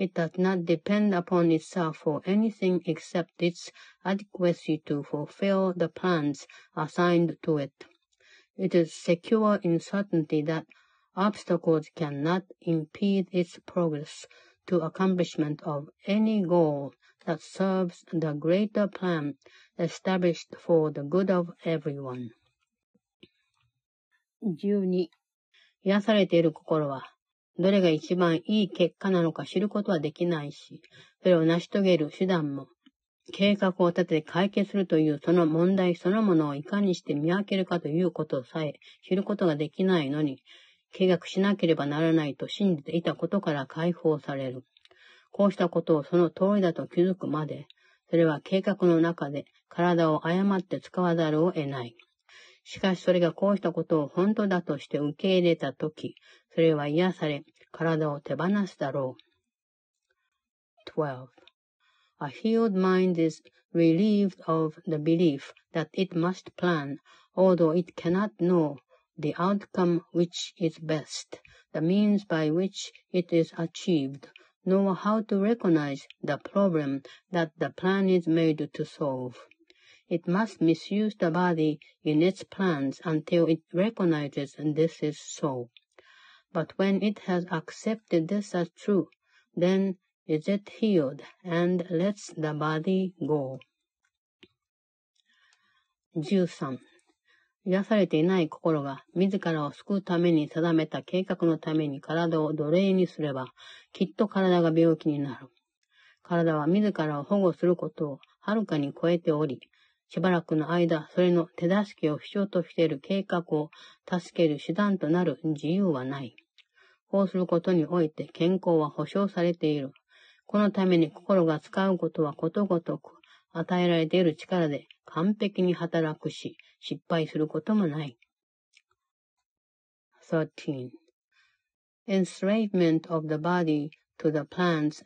It does not depend upon itself for anything except its adequacy to fulfill the plans assigned to it. It is secure in certainty that obstacles cannot impede its progress to accomplishment of any goal that serves the greater plan established for the good of everyone. 12. 癒されている心は どれが一番いい結果なのか知ることはできないし、それを成し遂げる手段も、計画を立てて解決するというその問題そのものをいかにして見分けるかということさえ知ることができないのに、計画しなければならないと信じていたことから解放される。こうしたことをその通りだと気づくまで、それは計画の中で体を誤って使わざるを得ない。しかしそれがこうしたことを本当だとして受け入れたとき、それは癒され、体を手放すだろう。12. A healed mind is relieved of the belief that it must plan, although it cannot know the outcome which is best, the means by which it is achieved, nor how to recognize the problem that the plan is made to solve. It must misuse the body in its plans until it recognizes this is so. But when it has accepted this as true, then is it healed and lets the body go. 13. 癒されていない心が自らを救うために定めた計画のために体を奴隷にすれば、きっと体が病気になる。体は自らを保護することをはるかに超えており、しばらくの間、それの手助けを必要としている計画を助ける手段となる自由はない。こうすることにおいて健康は保障されている。このために心が使うことはことごとく与えられている力で完璧に働くし、失敗することもない。13. Enslavement of the body to the plans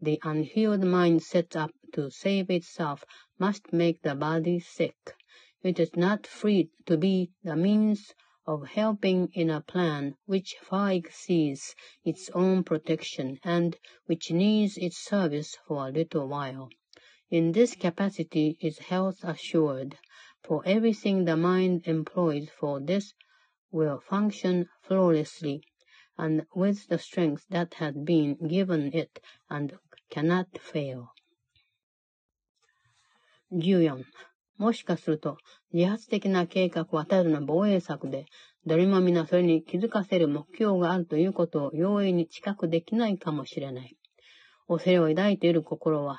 the unhealed mind sets up to save itself must make the body sick. It is not free to be the means of helping in a plan which far exceeds its own protection and which needs its service for a little while. In this capacity is health assured, for everything the mind employs for this will function flawlessly and with the strength that has been given it and cannot fail. 14. もしかすると、自発的な計画はただの防衛策で、誰も皆それに気づかせる目標があるということを容易に知覚できないかもしれない。恐れを抱いている心は、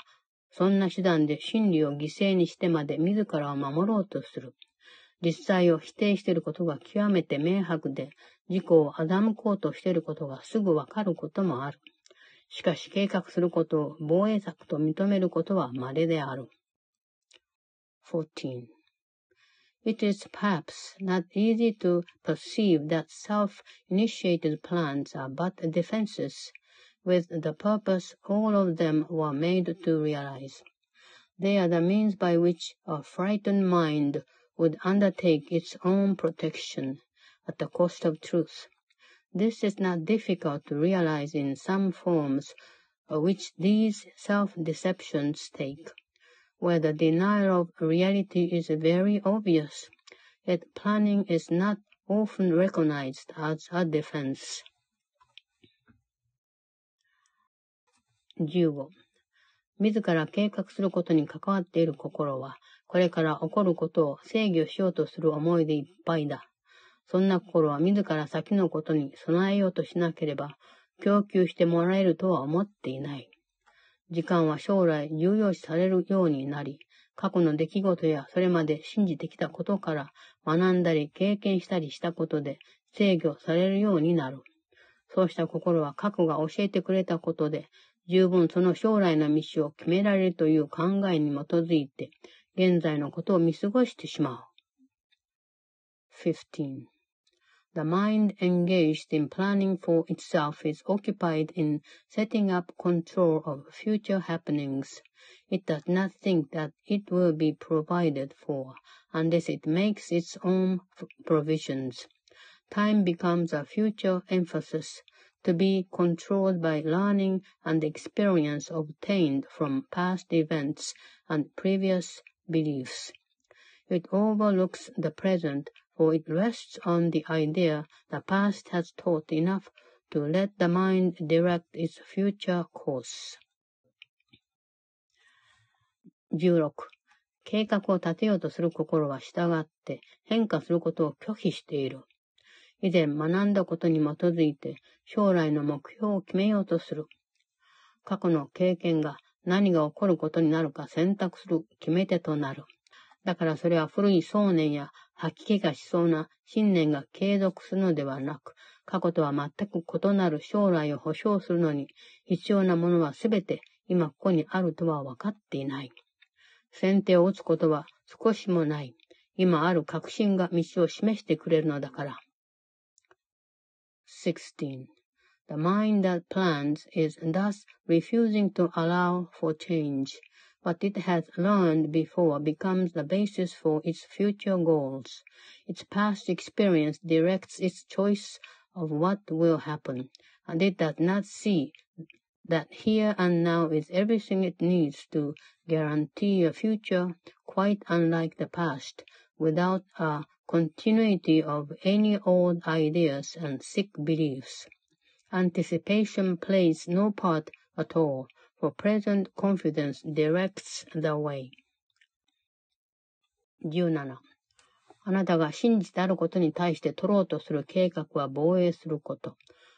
そんな手段で真理を犠牲にしてまで自らを守ろうとする。実際を否定していることが極めて明白で、自己を欺こうとしていることがすぐわかることもある。しかし計画することを防衛策と認めることは稀である。14. It is perhaps not easy to perceive that self-initiated plans are but defenses with the purpose all of them were made to realize. They are the means by which a frightened mind would undertake its own protection at the cost of truth. This is not difficult to realize in some forms uh, which these self-deceptions take, where the denial of reality is very obvious, yet planning is not often recognized as a defense. 15. 自ら計画することに関わっている心は、これから起こることを制御しようとする思いでいっぱいだ。そんな心は自ら先のことに備えようとしなければ、供給してもらえるとは思っていない。時間は将来重要視されるようになり、過去の出来事やそれまで信じてきたことから学んだり経験したりしたことで制御されるようになる。そうした心は過去が教えてくれたことで十分その将来の道を決められるという考えに基づいて現在のことを見過ごしてしまう。15. The mind engaged in planning for itself is occupied in setting up control of future happenings. It does not think that it will be provided for unless it makes its own provisions. Time becomes a future emphasis to be controlled by learning and experience obtained from past events and previous beliefs. It overlooks the present for it rests on the idea the past has taught enough to let the mind direct its future course. 16. 計画を立てようとする心は従って変化することを拒否している。以前学んだことに基づいて将来の目標を決めようとする。過去の経験が何が起こることになるか選択する決め手となる。だからそれは古い想念や吐き気がしそうな信念が継続するのではなく、過去とは全く異なる将来を保証するのに、必要なものはすべて今ここにあるとは分かっていない。先手を打つことは少しもない。今ある確信が道を示してくれるのだから。16. The mind that plans is thus refusing to allow for change. What it has learned before becomes the basis for its future goals. Its past experience directs its choice of what will happen, and it does not see that here and now is everything it needs to guarantee a future quite unlike the past, without a continuity of any old ideas and sick beliefs. Anticipation plays no part at all, for present confidence directs the way. 17. あなたが真実であることに対して取ろうとする計画は防衛すること。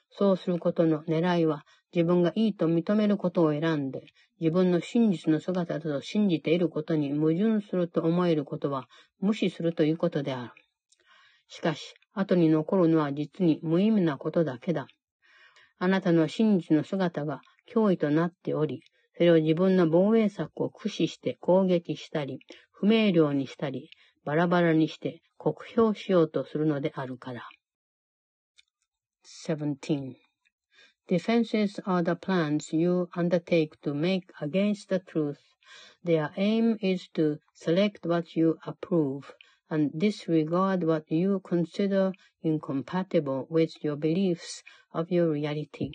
そうすることの狙いは自分がいいと認めることを選んで、自分の真実の姿だと信じていることに矛盾すると思えることは無視するということである。しかし、後に残るのは実に無意味なことだけだ。あなたの真実の姿が脅威となっており、それを自分の防衛策を駆使して攻撃したり、不明瞭にしたり、バラバラにして酷評しようとするのであるから。17. Defenses are the plans you undertake to make against the truth. Their aim is to select what you approve and disregard what you consider incompatible with your beliefs of your reality.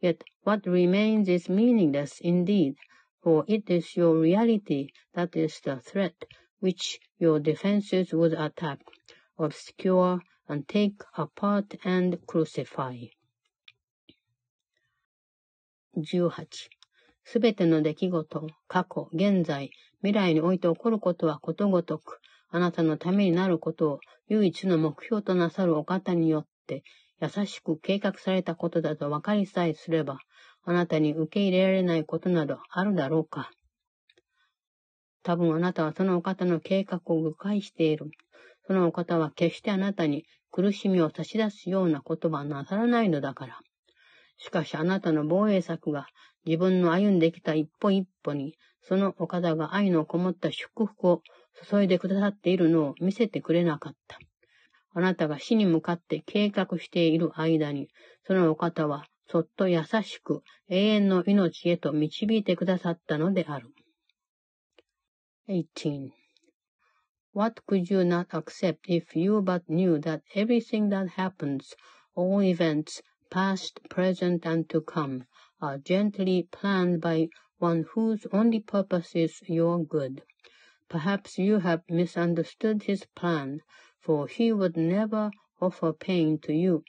Yet what remains is meaningless indeed, for it is your reality that is the threat which your defenses would attack, obscure, and take apart and crucify. 18. すべての出来事、過去、現在、未来において起こることはことごとく、あなたのためになることを唯一の目標となさるお方によって、優しく計画されたことだと分かりさえすれば、あなたに受け入れられないことなどあるだろうか。多分あなたはそのお方の計画を誤解している。そのお方は決してあなたに苦しみを差し出すような言葉はなさらないのだから。しかしあなたの防衛策が自分の歩んできた一歩一歩に、そのお方が愛のこもった祝福を注いでくださっているのを見せてくれなかった。あなたが死に向かって計画している間に、そのお方はそっと優しく永遠の命へと導いてくださったのである。18. What could you not accept if you but knew that everything that happens, all events, past, present, and to come, are gently planned by one whose only purpose is your good? Perhaps you have misunderstood his plan, for he would never offer pain to you.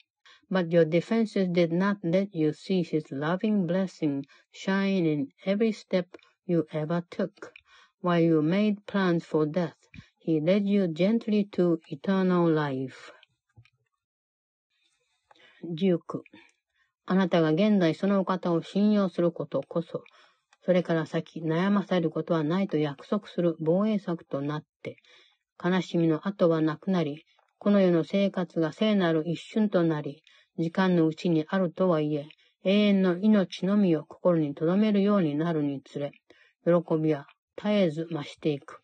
But your defenses did not let you see his loving blessing shine in every step you ever took. While you made plans for death, he led you gently to eternal life. 19. あなたが現在そのお方を信用することこそ、それから先悩まされることはないと約束する防衛策となって、 悲しみの後はなくなり、この世の生活が聖なる一瞬となり、時間のうちにあるとはいえ、永遠の命のみを心に留めるようになるにつれ、喜びは絶えず増していく。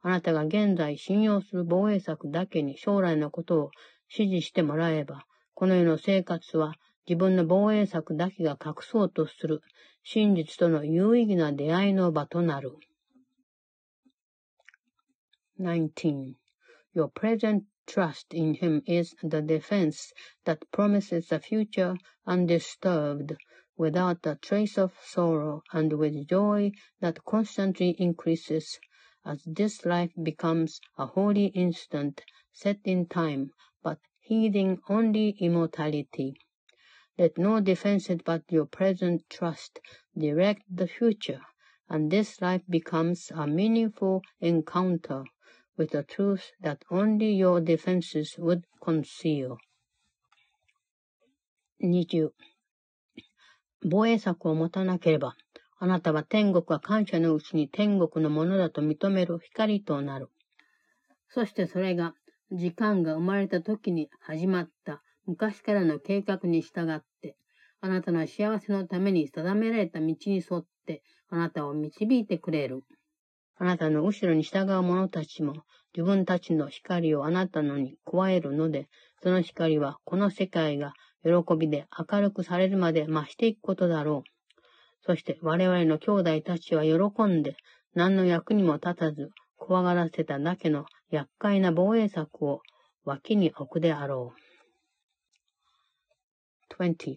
あなたが現在信用する防衛策だけに将来のことを指示してもらえば、この世の生活は自分の防衛策だけが隠そうとする真実との有意義な出会いの場となる。19. Your present trust in him is the defense that promises a future undisturbed, without a trace of sorrow, and with joy that constantly increases, as this life becomes a holy instant set in time, but heeding only immortality. Let no defenses but your present trust direct the future, and this life becomes a meaningful encounter with a truth that only your defenses would conceal. 20. 防衛策を持たなければ、あなたは天国は感謝のうちに天国のものだと認める光となる。そしてそれが、時間が生まれた時に始まった昔からの計画に従って、あなたの幸せのために定められた道に沿って、あなたを導いてくれる。あなたの後ろに従う者たちも自分たちの光をあなたのに加えるので、その光はこの世界が喜びで明るくされるまで増していくことだろう。そして我々の兄弟たちは喜んで何の役にも立たず怖がらせただけの厄介な防衛策を脇に置くであろう。20.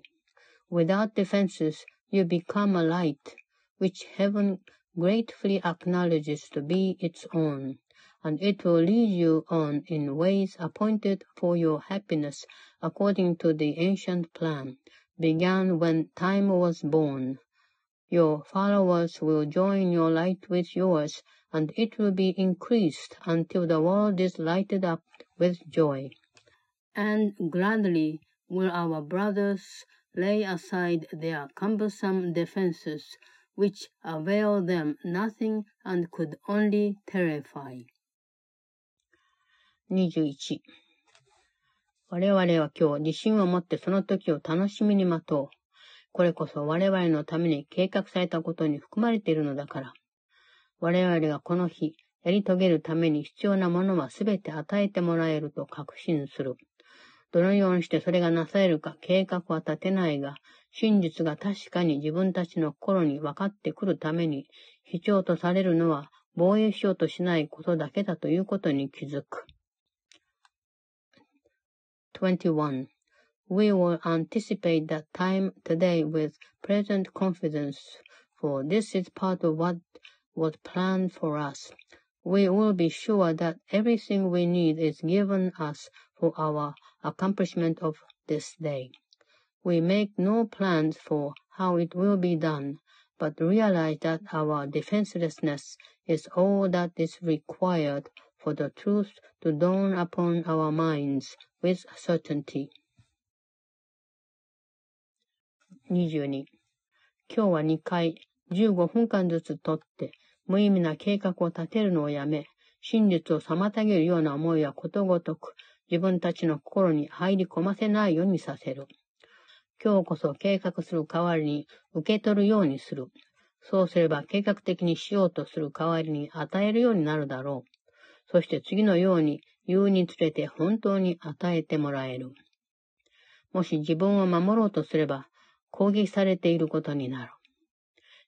Without defenses, you become a light, which heaven gratefully acknowledges to be its own, and it will lead you on in ways appointed for your happiness according to the ancient plan, began when time was born. Your followers will join your light with yours, and it will be increased until the world is lighted up with joy. And gladly will our brothers lay aside their cumbersome defenses which avail them nothing and could only terrify. 21. 我々は今日自信を持ってその時を楽しみに待とう。これこそ我々のために計画されたことに含まれているのだから。我々がこの日、やり遂げるために必要なものはすべて与えてもらえると確信する。どのようにしてそれがなされるか計画は立てないが、真実が確かに自分たちの心に分かってくるために、必要とされるのは防衛しようとしないことだけだということに気づく。21. We will anticipate that time today with present confidence, for this is part of what was planned for us. We will be sure that everything we need is given us for our accomplishment of this day. We make no plans for how it will be done, but realize that our defenselessness is all that is required for the truth to dawn upon our minds with certainty. 22. 今日は2回15分間ずつとって無意味な計画を立てるのをやめ、真実を妨げるような思いはことごとく自分たちの心に入り込ませないようにさせる。今日こそ計画する代わりに受け取るようにする。そうすれば計画的にしようとする代わりに与えるようになるだろう。そして次のように言うにつれて本当に与えてもらえる。もし自分を守ろうとすれば、攻撃されていることになる。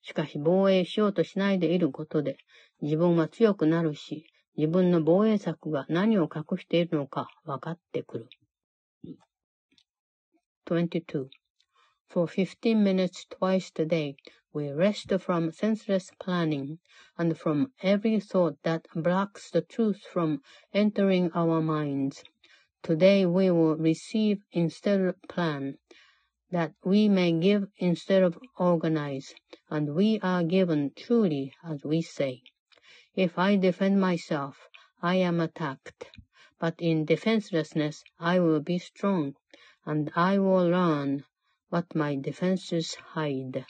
しかし防衛しようとしないでいることで、自分は強くなるし、自分の防衛策が何を隠しているのか分かってくる。22. For 15 minutes twice a day, we rest from senseless planning and from every thought that blocks the truth from entering our minds. Today we will receive instead of plan, that we may give instead of organize, and we are given truly as we say. If I defend myself, I am attacked, but in defenselessness I will be strong, and I will learn what my defenses hide.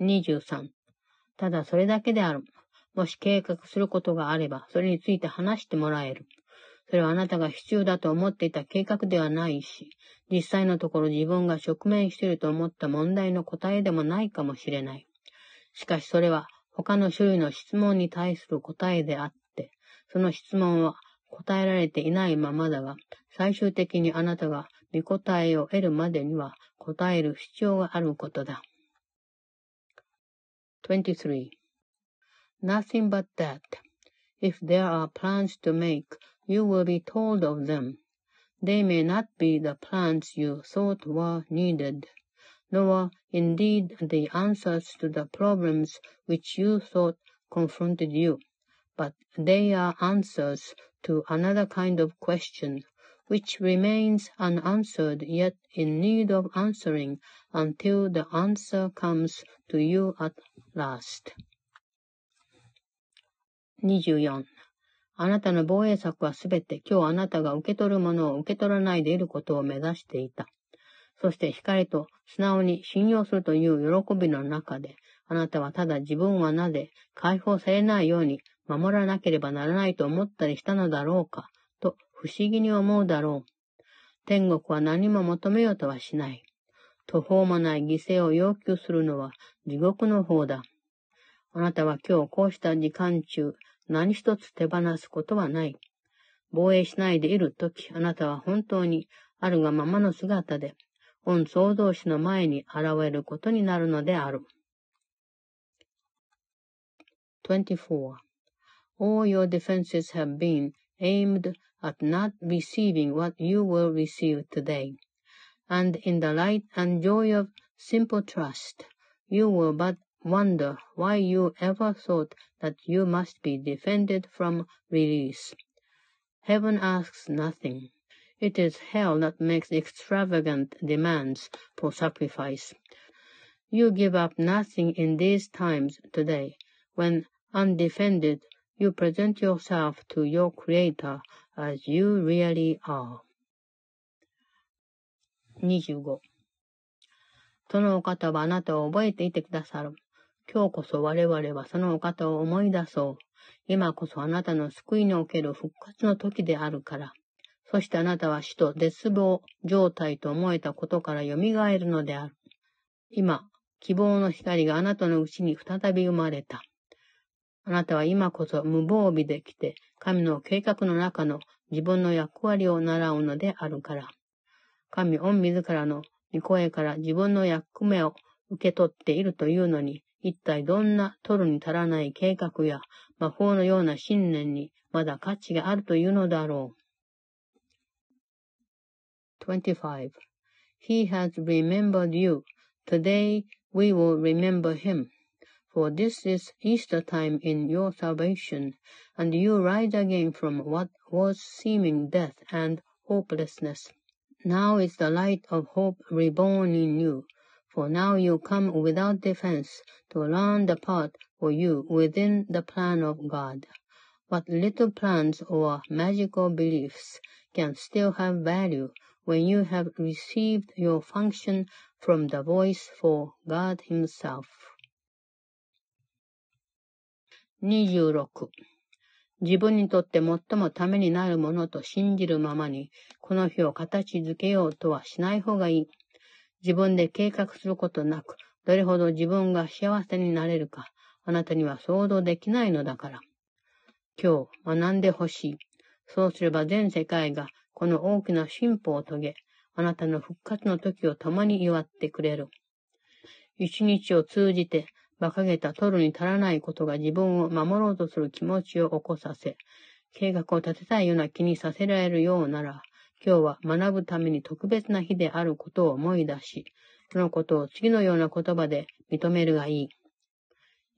23. ただそれだけである。もし計画することがあれば、それについて話してもらえる。それはあなたが必要だと思っていた計画ではないし、実際のところ自分が直面していると思った問題の答えでもないかもしれない。しかしそれは他の種類の質問に対する答えであって、その質問は答えられていないままだが、最終的にあなたが見答えを得るまでには答える必要があることだ。23. Nothing but that. If there are plans to make, you will be told of them. They may not be the plans you thought were needed, nor indeed the answers to the problems which you thought confronted you, but they are answers to another kind of question, which remains unanswered yet in need of answering until the answer comes to you at last. 24. あなたの防衛策はすべて今日あなたが受け取るものを受け取らないでいることを目指していた。そして光と素直に信用するという喜びの中で、あなたはただ自分はなぜ解放されないように守らなければならないと思ったりしたのだろうか、不思議に思うだろう。天国は何も求めようとはしない。途方もない犠牲を要求するのは地獄の方だ。あなたは今日こうした時間中、何一つ手放すことはない。防衛しないでいるとき、あなたは本当にあるがままの姿で、御創造主の前に現れることになるのである。24. All your defenses have been aimed at not receiving what you will receive today. And in the light and joy of simple trust, you will but wonder why you ever thought that you must be defended from release. Heaven asks nothing. It is hell that makes extravagant demands for sacrifice. You give up nothing in these times today, when undefended, you present yourself to your Creator as you really are. 25. そのお方はあなたを覚えていてくださる。今日こそ我々はそのお方を思い出そう。今こそあなたの救いにおける復活の時であるから。そしてあなたは死と絶望状態と思えたことから蘇るのである。今、希望の光があなたのうちに再び生まれた。あなたは今こそ無防備で来て、神の計画の中の自分の役割を習うのであるから。神御自らの御声から自分の役目を受け取っているというのに、一体どんな取るに足らない計画や魔法のような信念にまだ価値があるというのだろう。25. He has remembered you. Today we will remember him. For this is Easter time in your salvation, and you rise again from what was seeming death and hopelessness. Now is the light of hope reborn in you. For now you come without defense to learn the part for you within the plan of God. What little plans or magical beliefs can still have value when you have received your function from the voice for God Himself. 26. 自分にとって最もためになるものと信じるままに、この日を形づけようとはしない方がいい。自分で計画することなく、どれほど自分が幸せになれるか、あなたには想像できないのだから。今日、学んでほしい。そうすれば全世界がこの大きな進歩を遂げ、あなたの復活の時を共に祝ってくれる。一日を通じて、馬鹿げた取るに足らないことが自分を守ろうとする気持ちを起こさせ、計画を立てたいような気にさせられるようなら、今日は学ぶために特別な日であることを思い出し、そのことを次のような言葉で認めるがいい。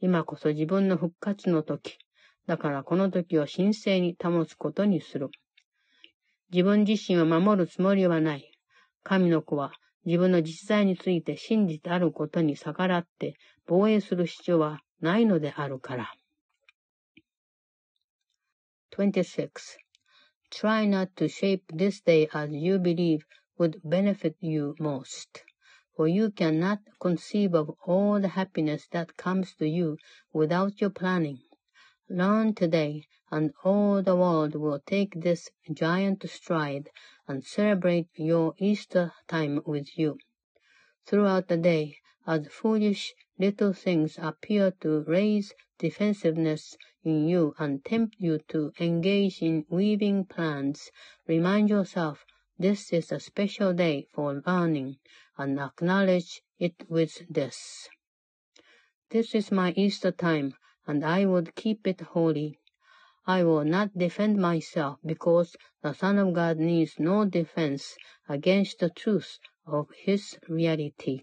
今こそ自分の復活の時。だからこの時を神聖に保つことにする。自分自身を守るつもりはない。神の子は自分の実在について真実あることに逆らって防衛する必要はないのであるから。26. Try not to shape this day as you believe would benefit you most. for you cannot conceive of all the happiness that comes to you without your planning. Learn today, and all the world will take this giant stride and celebrate your Easter time with you. Throughout the day, as foolish little things appear to raise defensiveness in you and tempt you to engage in weaving plans, remind yourself this is a special day for learning, and acknowledge it with this. This is my Easter time, and I would keep it holy. I will not defend myself, because the Son of God needs no defense against the truth of his reality.